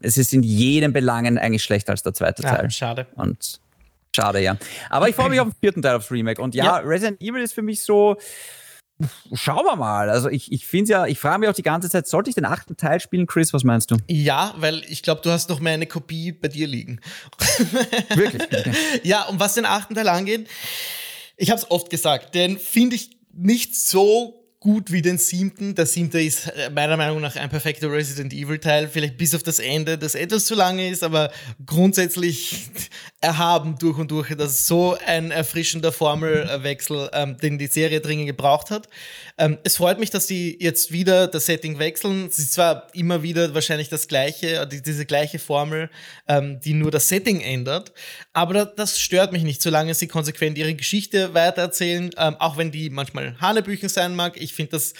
es ist in jedem Belangen eigentlich schlechter als der zweite ja, Teil. Schade. Und schade, ja. Aber ich freue mich auf den vierten Teil aufs Remake. Und ja, ja, Resident Evil ist für mich so, Schauen wir mal. Also ich, ich finde ja, ich frage mich auch die ganze Zeit, sollte ich den achten Teil spielen, Chris? Was meinst du? Ja, weil ich glaube, du hast noch mehr eine Kopie bei dir liegen. Wirklich? Okay. Ja, und was den achten Teil angeht, ich habe es oft gesagt, den finde ich nicht so gut wie den siebten. Der siebte ist äh, meiner Meinung nach ein perfekter Resident Evil Teil, vielleicht bis auf das Ende, das etwas zu lange ist, aber grundsätzlich erhaben durch und durch. Das ist so ein erfrischender Formelwechsel, ähm, den die Serie dringend gebraucht hat. Ähm, es freut mich, dass sie jetzt wieder das Setting wechseln. Es ist zwar immer wieder wahrscheinlich das gleiche, äh, diese gleiche Formel, ähm, die nur das Setting ändert, aber das stört mich nicht, solange sie konsequent ihre Geschichte weitererzählen, ähm, auch wenn die manchmal Hanebüchen sein mag. Ich finde das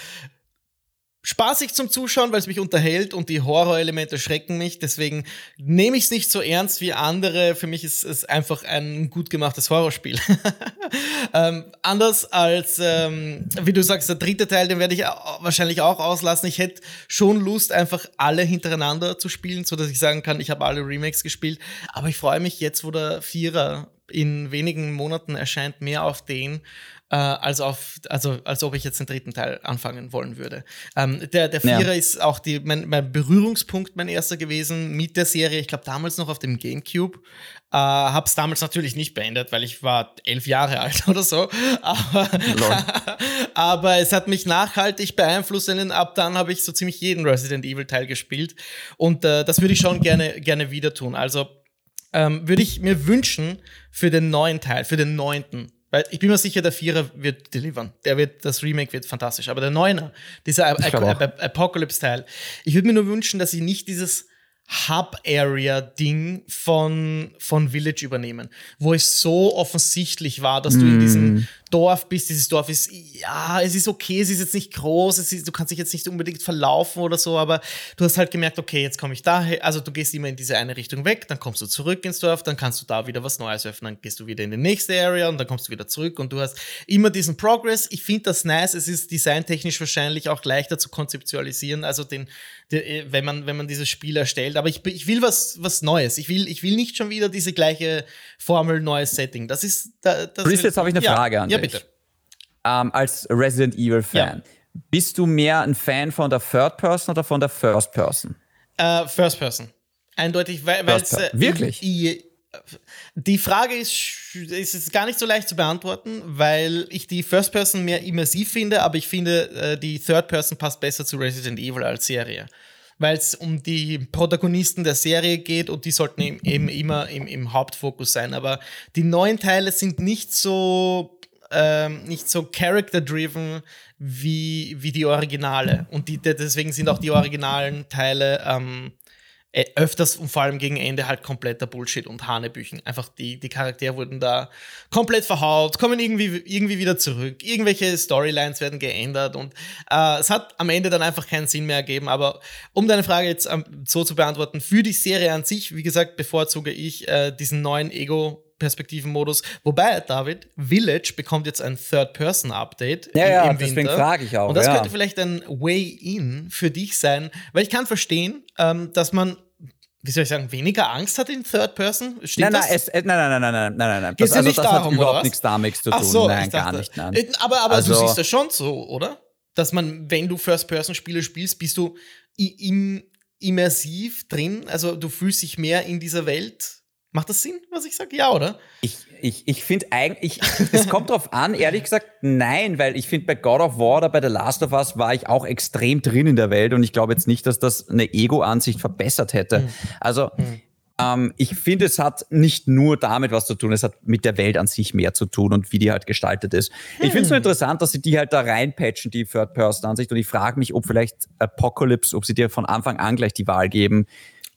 spaßig zum Zuschauen, weil es mich unterhält und die Horrorelemente schrecken mich. Deswegen nehme ich es nicht so ernst wie andere. Für mich ist es einfach ein gut gemachtes Horrorspiel. ähm, anders als, ähm, wie du sagst, der dritte Teil, den werde ich wahrscheinlich auch auslassen. Ich hätte schon Lust, einfach alle hintereinander zu spielen, so dass ich sagen kann, ich habe alle Remakes gespielt. Aber ich freue mich jetzt, wo der Vierer in wenigen Monaten erscheint, mehr auf den äh, als auf, also als ob ich jetzt den dritten Teil anfangen wollen würde. Ähm, der der Vierer ja. ist auch die, mein, mein Berührungspunkt, mein erster gewesen mit der Serie. Ich glaube damals noch auf dem GameCube. Äh, hab's damals natürlich nicht beendet, weil ich war elf Jahre alt oder so. Aber, aber es hat mich nachhaltig beeinflusst, denn ab dann habe ich so ziemlich jeden Resident Evil Teil gespielt. Und äh, das würde ich schon gerne, gerne wieder tun. Also ähm, würde ich mir wünschen für den neuen Teil, für den neunten, weil ich bin mir sicher, der Vierer wird delivern. Der wird, das Remake wird fantastisch. Aber der Neuner, dieser Apocalypse-Teil, ich würde mir nur wünschen, dass sie nicht dieses Hub-Area-Ding von, von Village übernehmen, wo es so offensichtlich war, dass mm. du in diesem mm. Dorf bist. Dieses Dorf ist, ja, es ist okay, es ist jetzt nicht groß, es ist, du kannst dich jetzt nicht unbedingt verlaufen oder so, aber du hast halt gemerkt, okay, jetzt komme ich daher, also du gehst immer in diese eine Richtung weg, dann kommst du zurück ins Dorf, dann kannst du da wieder was Neues öffnen, dann gehst du wieder in die nächste Area und dann kommst du wieder zurück und du hast immer diesen Progress. Ich finde das nice, es ist designtechnisch wahrscheinlich auch leichter zu konzeptualisieren, also den, den wenn man, wenn man dieses Spiel erstellt, aber ich, ich will was, was Neues. Ich will, ich will nicht schon wieder diese gleiche Formel, neues Setting. Das ist, das Chris, jetzt habe ich eine ja, Frage an ja. Bitte. Ähm, als Resident Evil Fan. Ja. Bist du mehr ein Fan von der Third Person oder von der First Person? Uh, First Person. Eindeutig, weil es. Äh, Wirklich? Die Frage ist, ist gar nicht so leicht zu beantworten, weil ich die First Person mehr immersiv finde, aber ich finde, äh, die Third Person passt besser zu Resident Evil als Serie weil es um die Protagonisten der Serie geht und die sollten eben immer im, im Hauptfokus sein. Aber die neuen Teile sind nicht so ähm, nicht so character-driven wie, wie die Originale. Und die, deswegen sind auch die originalen Teile ähm, äh, öfters und vor allem gegen Ende halt kompletter Bullshit und Hanebüchen. Einfach die, die Charaktere wurden da komplett verhaut, kommen irgendwie, irgendwie wieder zurück. Irgendwelche Storylines werden geändert und äh, es hat am Ende dann einfach keinen Sinn mehr ergeben. Aber um deine Frage jetzt ähm, so zu beantworten, für die Serie an sich, wie gesagt, bevorzuge ich äh, diesen neuen Ego- Perspektivenmodus. Wobei, David, Village bekommt jetzt ein Third-Person-Update ja, im, ja, im deswegen frage ich auch. Und das ja. könnte vielleicht ein Way-In für dich sein, weil ich kann verstehen, ähm, dass man wie soll ich sagen, weniger Angst hat in Third Person? Stimmt nein, nein, es, äh, nein, nein, nein, nein, nein, nein, nein. Das, also, nicht das darum, hat überhaupt nichts damit zu tun. So, nein, gar nicht. Nein. Aber, aber also, du siehst das schon so, oder? dass man, wenn du First-Person-Spiele spielst, bist du im, immersiv drin, also du fühlst dich mehr in dieser Welt. Macht das Sinn, was ich sage? Ja, oder? Ich, ich, ich finde eigentlich, es kommt drauf an, ehrlich gesagt, nein, weil ich finde, bei God of War oder bei The Last of Us war ich auch extrem drin in der Welt und ich glaube jetzt nicht, dass das eine Ego-Ansicht verbessert hätte. Mhm. Also, mhm. Ähm, ich finde, es hat nicht nur damit was zu tun, es hat mit der Welt an sich mehr zu tun und wie die halt gestaltet ist. Hm. Ich finde es nur interessant, dass sie die halt da reinpatchen, die Third-Person-Ansicht. Und ich frage mich, ob vielleicht Apocalypse, ob sie dir von Anfang an gleich die Wahl geben,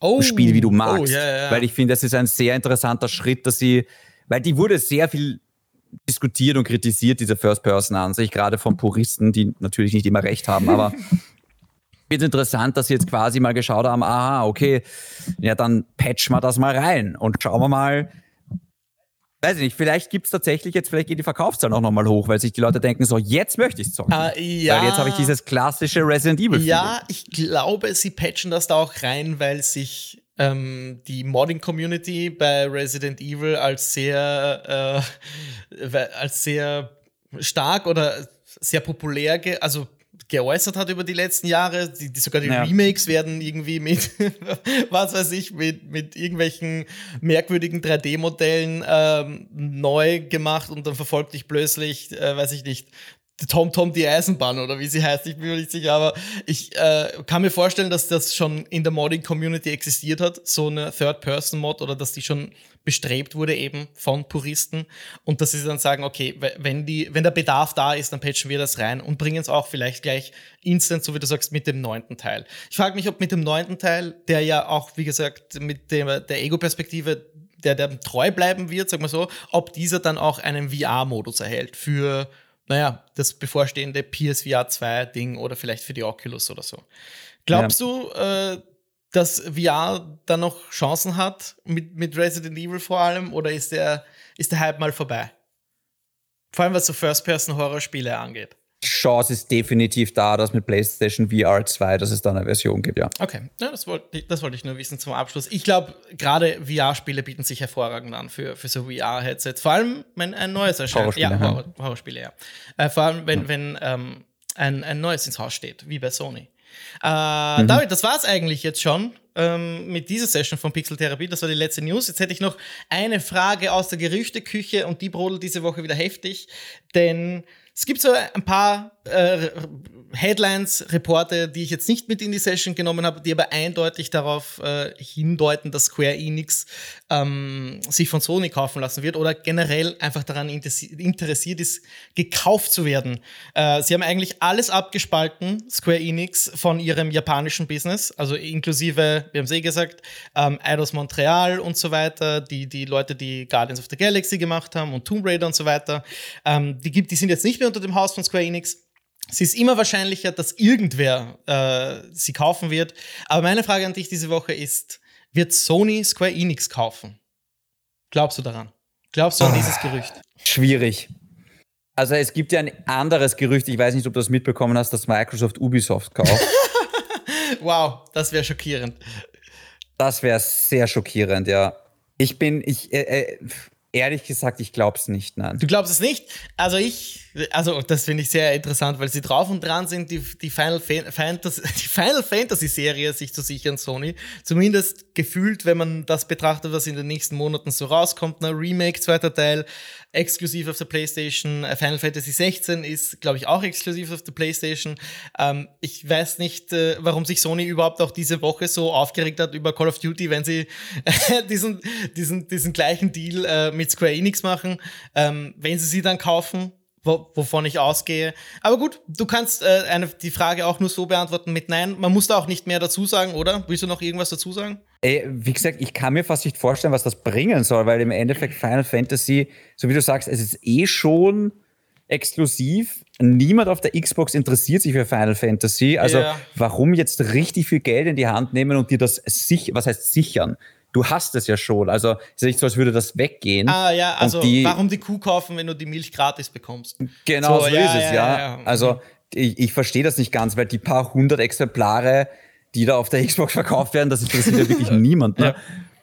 oh. Spiel, wie du magst. Oh, yeah, yeah. Weil ich finde, das ist ein sehr interessanter Schritt, dass sie, weil die wurde sehr viel diskutiert und kritisiert, diese First-Person-Ansicht, gerade von Puristen, die natürlich nicht immer recht haben, aber finde es interessant, dass sie jetzt quasi mal geschaut haben, aha, okay, ja, dann patchen wir das mal rein und schauen wir mal, weiß ich nicht, vielleicht gibt es tatsächlich jetzt, vielleicht geht die Verkaufszahl auch nochmal hoch, weil sich die Leute denken, so, jetzt möchte ich es zocken. Uh, ja, weil jetzt habe ich dieses klassische Resident Evil. Ja, ich glaube, sie patchen das da auch rein, weil sich ähm, die Modding-Community bei Resident Evil als sehr, äh, als sehr stark oder sehr populär, also geäußert hat über die letzten Jahre. Die, die sogar die ja. Remakes werden irgendwie mit, was weiß ich, mit, mit irgendwelchen merkwürdigen 3D-Modellen ähm, neu gemacht und dann verfolgt dich plötzlich, äh, weiß ich nicht, Tom Tom die Eisenbahn oder wie sie heißt, ich bin mir nicht sicher, aber ich äh, kann mir vorstellen, dass das schon in der Modding-Community existiert hat, so eine Third-Person-Mod oder dass die schon bestrebt wurde eben von Puristen und dass sie dann sagen, okay, wenn, die, wenn der Bedarf da ist, dann patchen wir das rein und bringen es auch vielleicht gleich instant, so wie du sagst, mit dem neunten Teil. Ich frage mich, ob mit dem neunten Teil, der ja auch, wie gesagt, mit dem, der Ego-Perspektive der, der treu bleiben wird, sag mal so, ob dieser dann auch einen VR-Modus erhält für naja, das bevorstehende PSVR 2 Ding oder vielleicht für die Oculus oder so. Glaubst ja. du, äh, dass VR da noch Chancen hat mit, mit Resident Evil vor allem oder ist der, ist der Hype mal vorbei? Vor allem was so First-Person-Horrorspiele angeht. Chance ist definitiv da, dass mit PlayStation VR 2, dass es da eine Version gibt, ja. Okay, ja, das wollte das wollt ich nur wissen zum Abschluss. Ich glaube, gerade VR-Spiele bieten sich hervorragend an für, für so VR-Headsets. Vor allem, wenn ein neues erscheint. Horrorspiele, ja, Horror, Horrorspiele, ja. Äh, vor allem, wenn, ja. wenn ähm, ein, ein neues ins Haus steht, wie bei Sony. Äh, mhm. David, das war es eigentlich jetzt schon ähm, mit dieser Session von Pixel Therapie. Das war die letzte News. Jetzt hätte ich noch eine Frage aus der Gerüchteküche und die brodelt diese Woche wieder heftig, denn es gibt so ein paar äh, Headlines, Reporte, die ich jetzt nicht mit in die Session genommen habe, die aber eindeutig darauf äh, hindeuten, dass Square Enix ähm, sich von Sony kaufen lassen wird oder generell einfach daran interessiert ist, gekauft zu werden. Äh, sie haben eigentlich alles abgespalten, Square Enix, von ihrem japanischen Business, also inklusive, wir haben es eh gesagt, ähm, Eidos Montreal und so weiter, die, die Leute, die Guardians of the Galaxy gemacht haben und Tomb Raider und so weiter, ähm, die, gibt, die sind jetzt nicht mehr unter dem Haus von Square Enix. Es ist immer wahrscheinlicher, dass irgendwer äh, sie kaufen wird. Aber meine Frage an dich diese Woche ist, wird Sony Square Enix kaufen? Glaubst du daran? Glaubst du an dieses Gerücht? Schwierig. Also es gibt ja ein anderes Gerücht, ich weiß nicht, ob du das mitbekommen hast, dass Microsoft Ubisoft kauft. wow, das wäre schockierend. Das wäre sehr schockierend, ja. Ich bin, ich, äh, äh, ehrlich gesagt, ich glaube es nicht, nein. Du glaubst es nicht? Also ich also das finde ich sehr interessant, weil sie drauf und dran sind, die, die, Final, Fantasy, die Final Fantasy Serie sich zu sichern, Sony. Zumindest gefühlt, wenn man das betrachtet, was in den nächsten Monaten so rauskommt. Ne? Remake, zweiter Teil, exklusiv auf der PlayStation. Äh, Final Fantasy 16 ist, glaube ich, auch exklusiv auf der PlayStation. Ähm, ich weiß nicht, äh, warum sich Sony überhaupt auch diese Woche so aufgeregt hat über Call of Duty, wenn sie diesen, diesen, diesen gleichen Deal äh, mit Square Enix machen. Ähm, wenn sie sie dann kaufen, wovon ich ausgehe. Aber gut, du kannst äh, eine, die Frage auch nur so beantworten mit Nein. Man muss da auch nicht mehr dazu sagen, oder? Willst du noch irgendwas dazu sagen? Ey, wie gesagt, ich kann mir fast nicht vorstellen, was das bringen soll, weil im Endeffekt Final Fantasy, so wie du sagst, es ist eh schon exklusiv. Niemand auf der Xbox interessiert sich für Final Fantasy. Also ja. warum jetzt richtig viel Geld in die Hand nehmen und dir das sich, was heißt sichern? Du hast es ja schon. Also es ist nicht so, als würde das weggehen. Ah ja, also die, warum die Kuh kaufen, wenn du die Milch gratis bekommst? Genau so, so ja, ist es, ja. ja. Also ich, ich verstehe das nicht ganz, weil die paar hundert Exemplare, die da auf der Xbox verkauft werden, das interessiert ja wirklich niemand. Ne?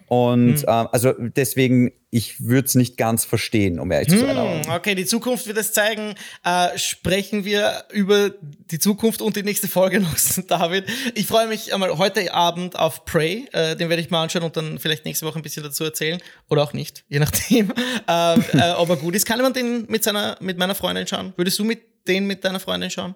Und mhm. ähm, also deswegen ich würde es nicht ganz verstehen, um ehrlich zu sein. Hm, okay, die Zukunft wird es zeigen. Äh, sprechen wir über die Zukunft und die nächste Folge noch, David. Ich freue mich einmal heute Abend auf Prey. Äh, den werde ich mal anschauen und dann vielleicht nächste Woche ein bisschen dazu erzählen. Oder auch nicht, je nachdem. äh, äh, ob er gut ist. Kann man den mit, seiner, mit meiner Freundin schauen? Würdest du mit den mit deiner Freundin schauen?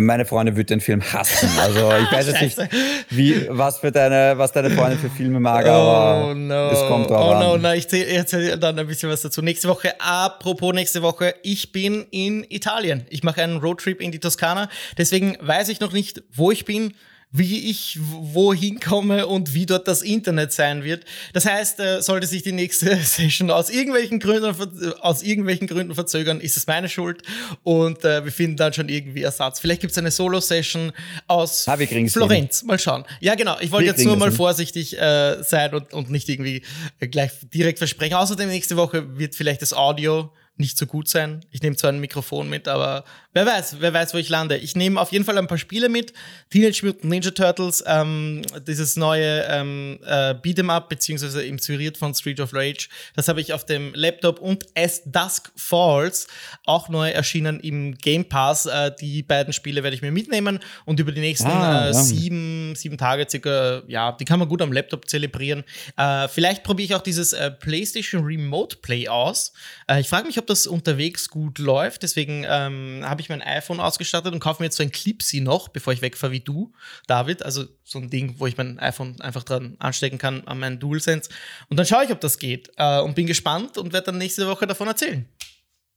Meine Freundin wird den Film hassen. Also ich weiß jetzt nicht, wie, was, für deine, was deine Freundin für Filme mag, aber oh no. es kommt drauf oh an. no, no, ich erzähle dann ein bisschen was dazu. Nächste Woche, apropos nächste Woche, ich bin in Italien. Ich mache einen Roadtrip in die Toskana. Deswegen weiß ich noch nicht, wo ich bin wie ich wohin komme und wie dort das Internet sein wird. Das heißt, äh, sollte sich die nächste Session aus irgendwelchen Gründen, aus irgendwelchen Gründen verzögern, ist es meine Schuld und äh, wir finden dann schon irgendwie Ersatz. Vielleicht gibt es eine Solo-Session aus ah, Florenz. Mal schauen. Ja, genau. Ich wollte jetzt nur mal hin. vorsichtig äh, sein und, und nicht irgendwie äh, gleich direkt versprechen. Außerdem nächste Woche wird vielleicht das Audio nicht so gut sein. Ich nehme zwar ein Mikrofon mit, aber wer weiß, wer weiß, wo ich lande. Ich nehme auf jeden Fall ein paar Spiele mit. Teenage Mutant Ninja Turtles, ähm, dieses neue ähm, äh, Beat'em Up, beziehungsweise inspiriert von Street of Rage. Das habe ich auf dem Laptop und As Dusk Falls, auch neu erschienen im Game Pass. Äh, die beiden Spiele werde ich mir mitnehmen und über die nächsten ah, äh, sieben, sieben Tage circa, ja, die kann man gut am Laptop zelebrieren. Äh, vielleicht probiere ich auch dieses äh, PlayStation Remote Play aus. Äh, ich frage mich, ob das unterwegs gut läuft. Deswegen ähm, habe ich mein iPhone ausgestattet und kaufe mir jetzt so ein Clipsy noch, bevor ich wegfahre wie du, David. Also so ein Ding, wo ich mein iPhone einfach dran anstecken kann an meinen DualSense. Und dann schaue ich, ob das geht. Äh, und bin gespannt und werde dann nächste Woche davon erzählen.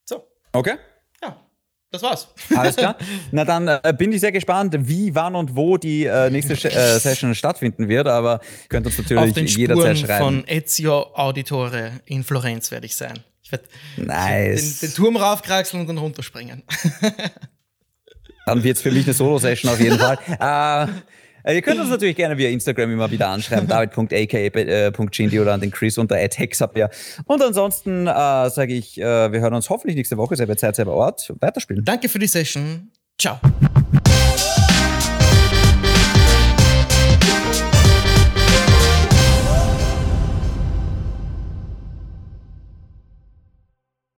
So. Okay. Ja. Das war's. Alles klar. Na dann äh, bin ich sehr gespannt, wie, wann und wo die äh, nächste äh, Session stattfinden wird, aber könnt uns natürlich Auf den jederzeit schreiben. Von Ezio Auditore in Florenz werde ich sein. Ich werde nice. den, den Turm raufkraxeln und dann runterspringen. dann wird es für mich eine Solo-Session auf jeden Fall. äh, ihr könnt uns natürlich gerne via Instagram immer wieder anschreiben, david.aka.chindi oder an den Chris unter @hexapier. Und ansonsten äh, sage ich, äh, wir hören uns hoffentlich nächste Woche, selber Zeit, selber Ort, weiterspielen. Danke für die Session. Ciao.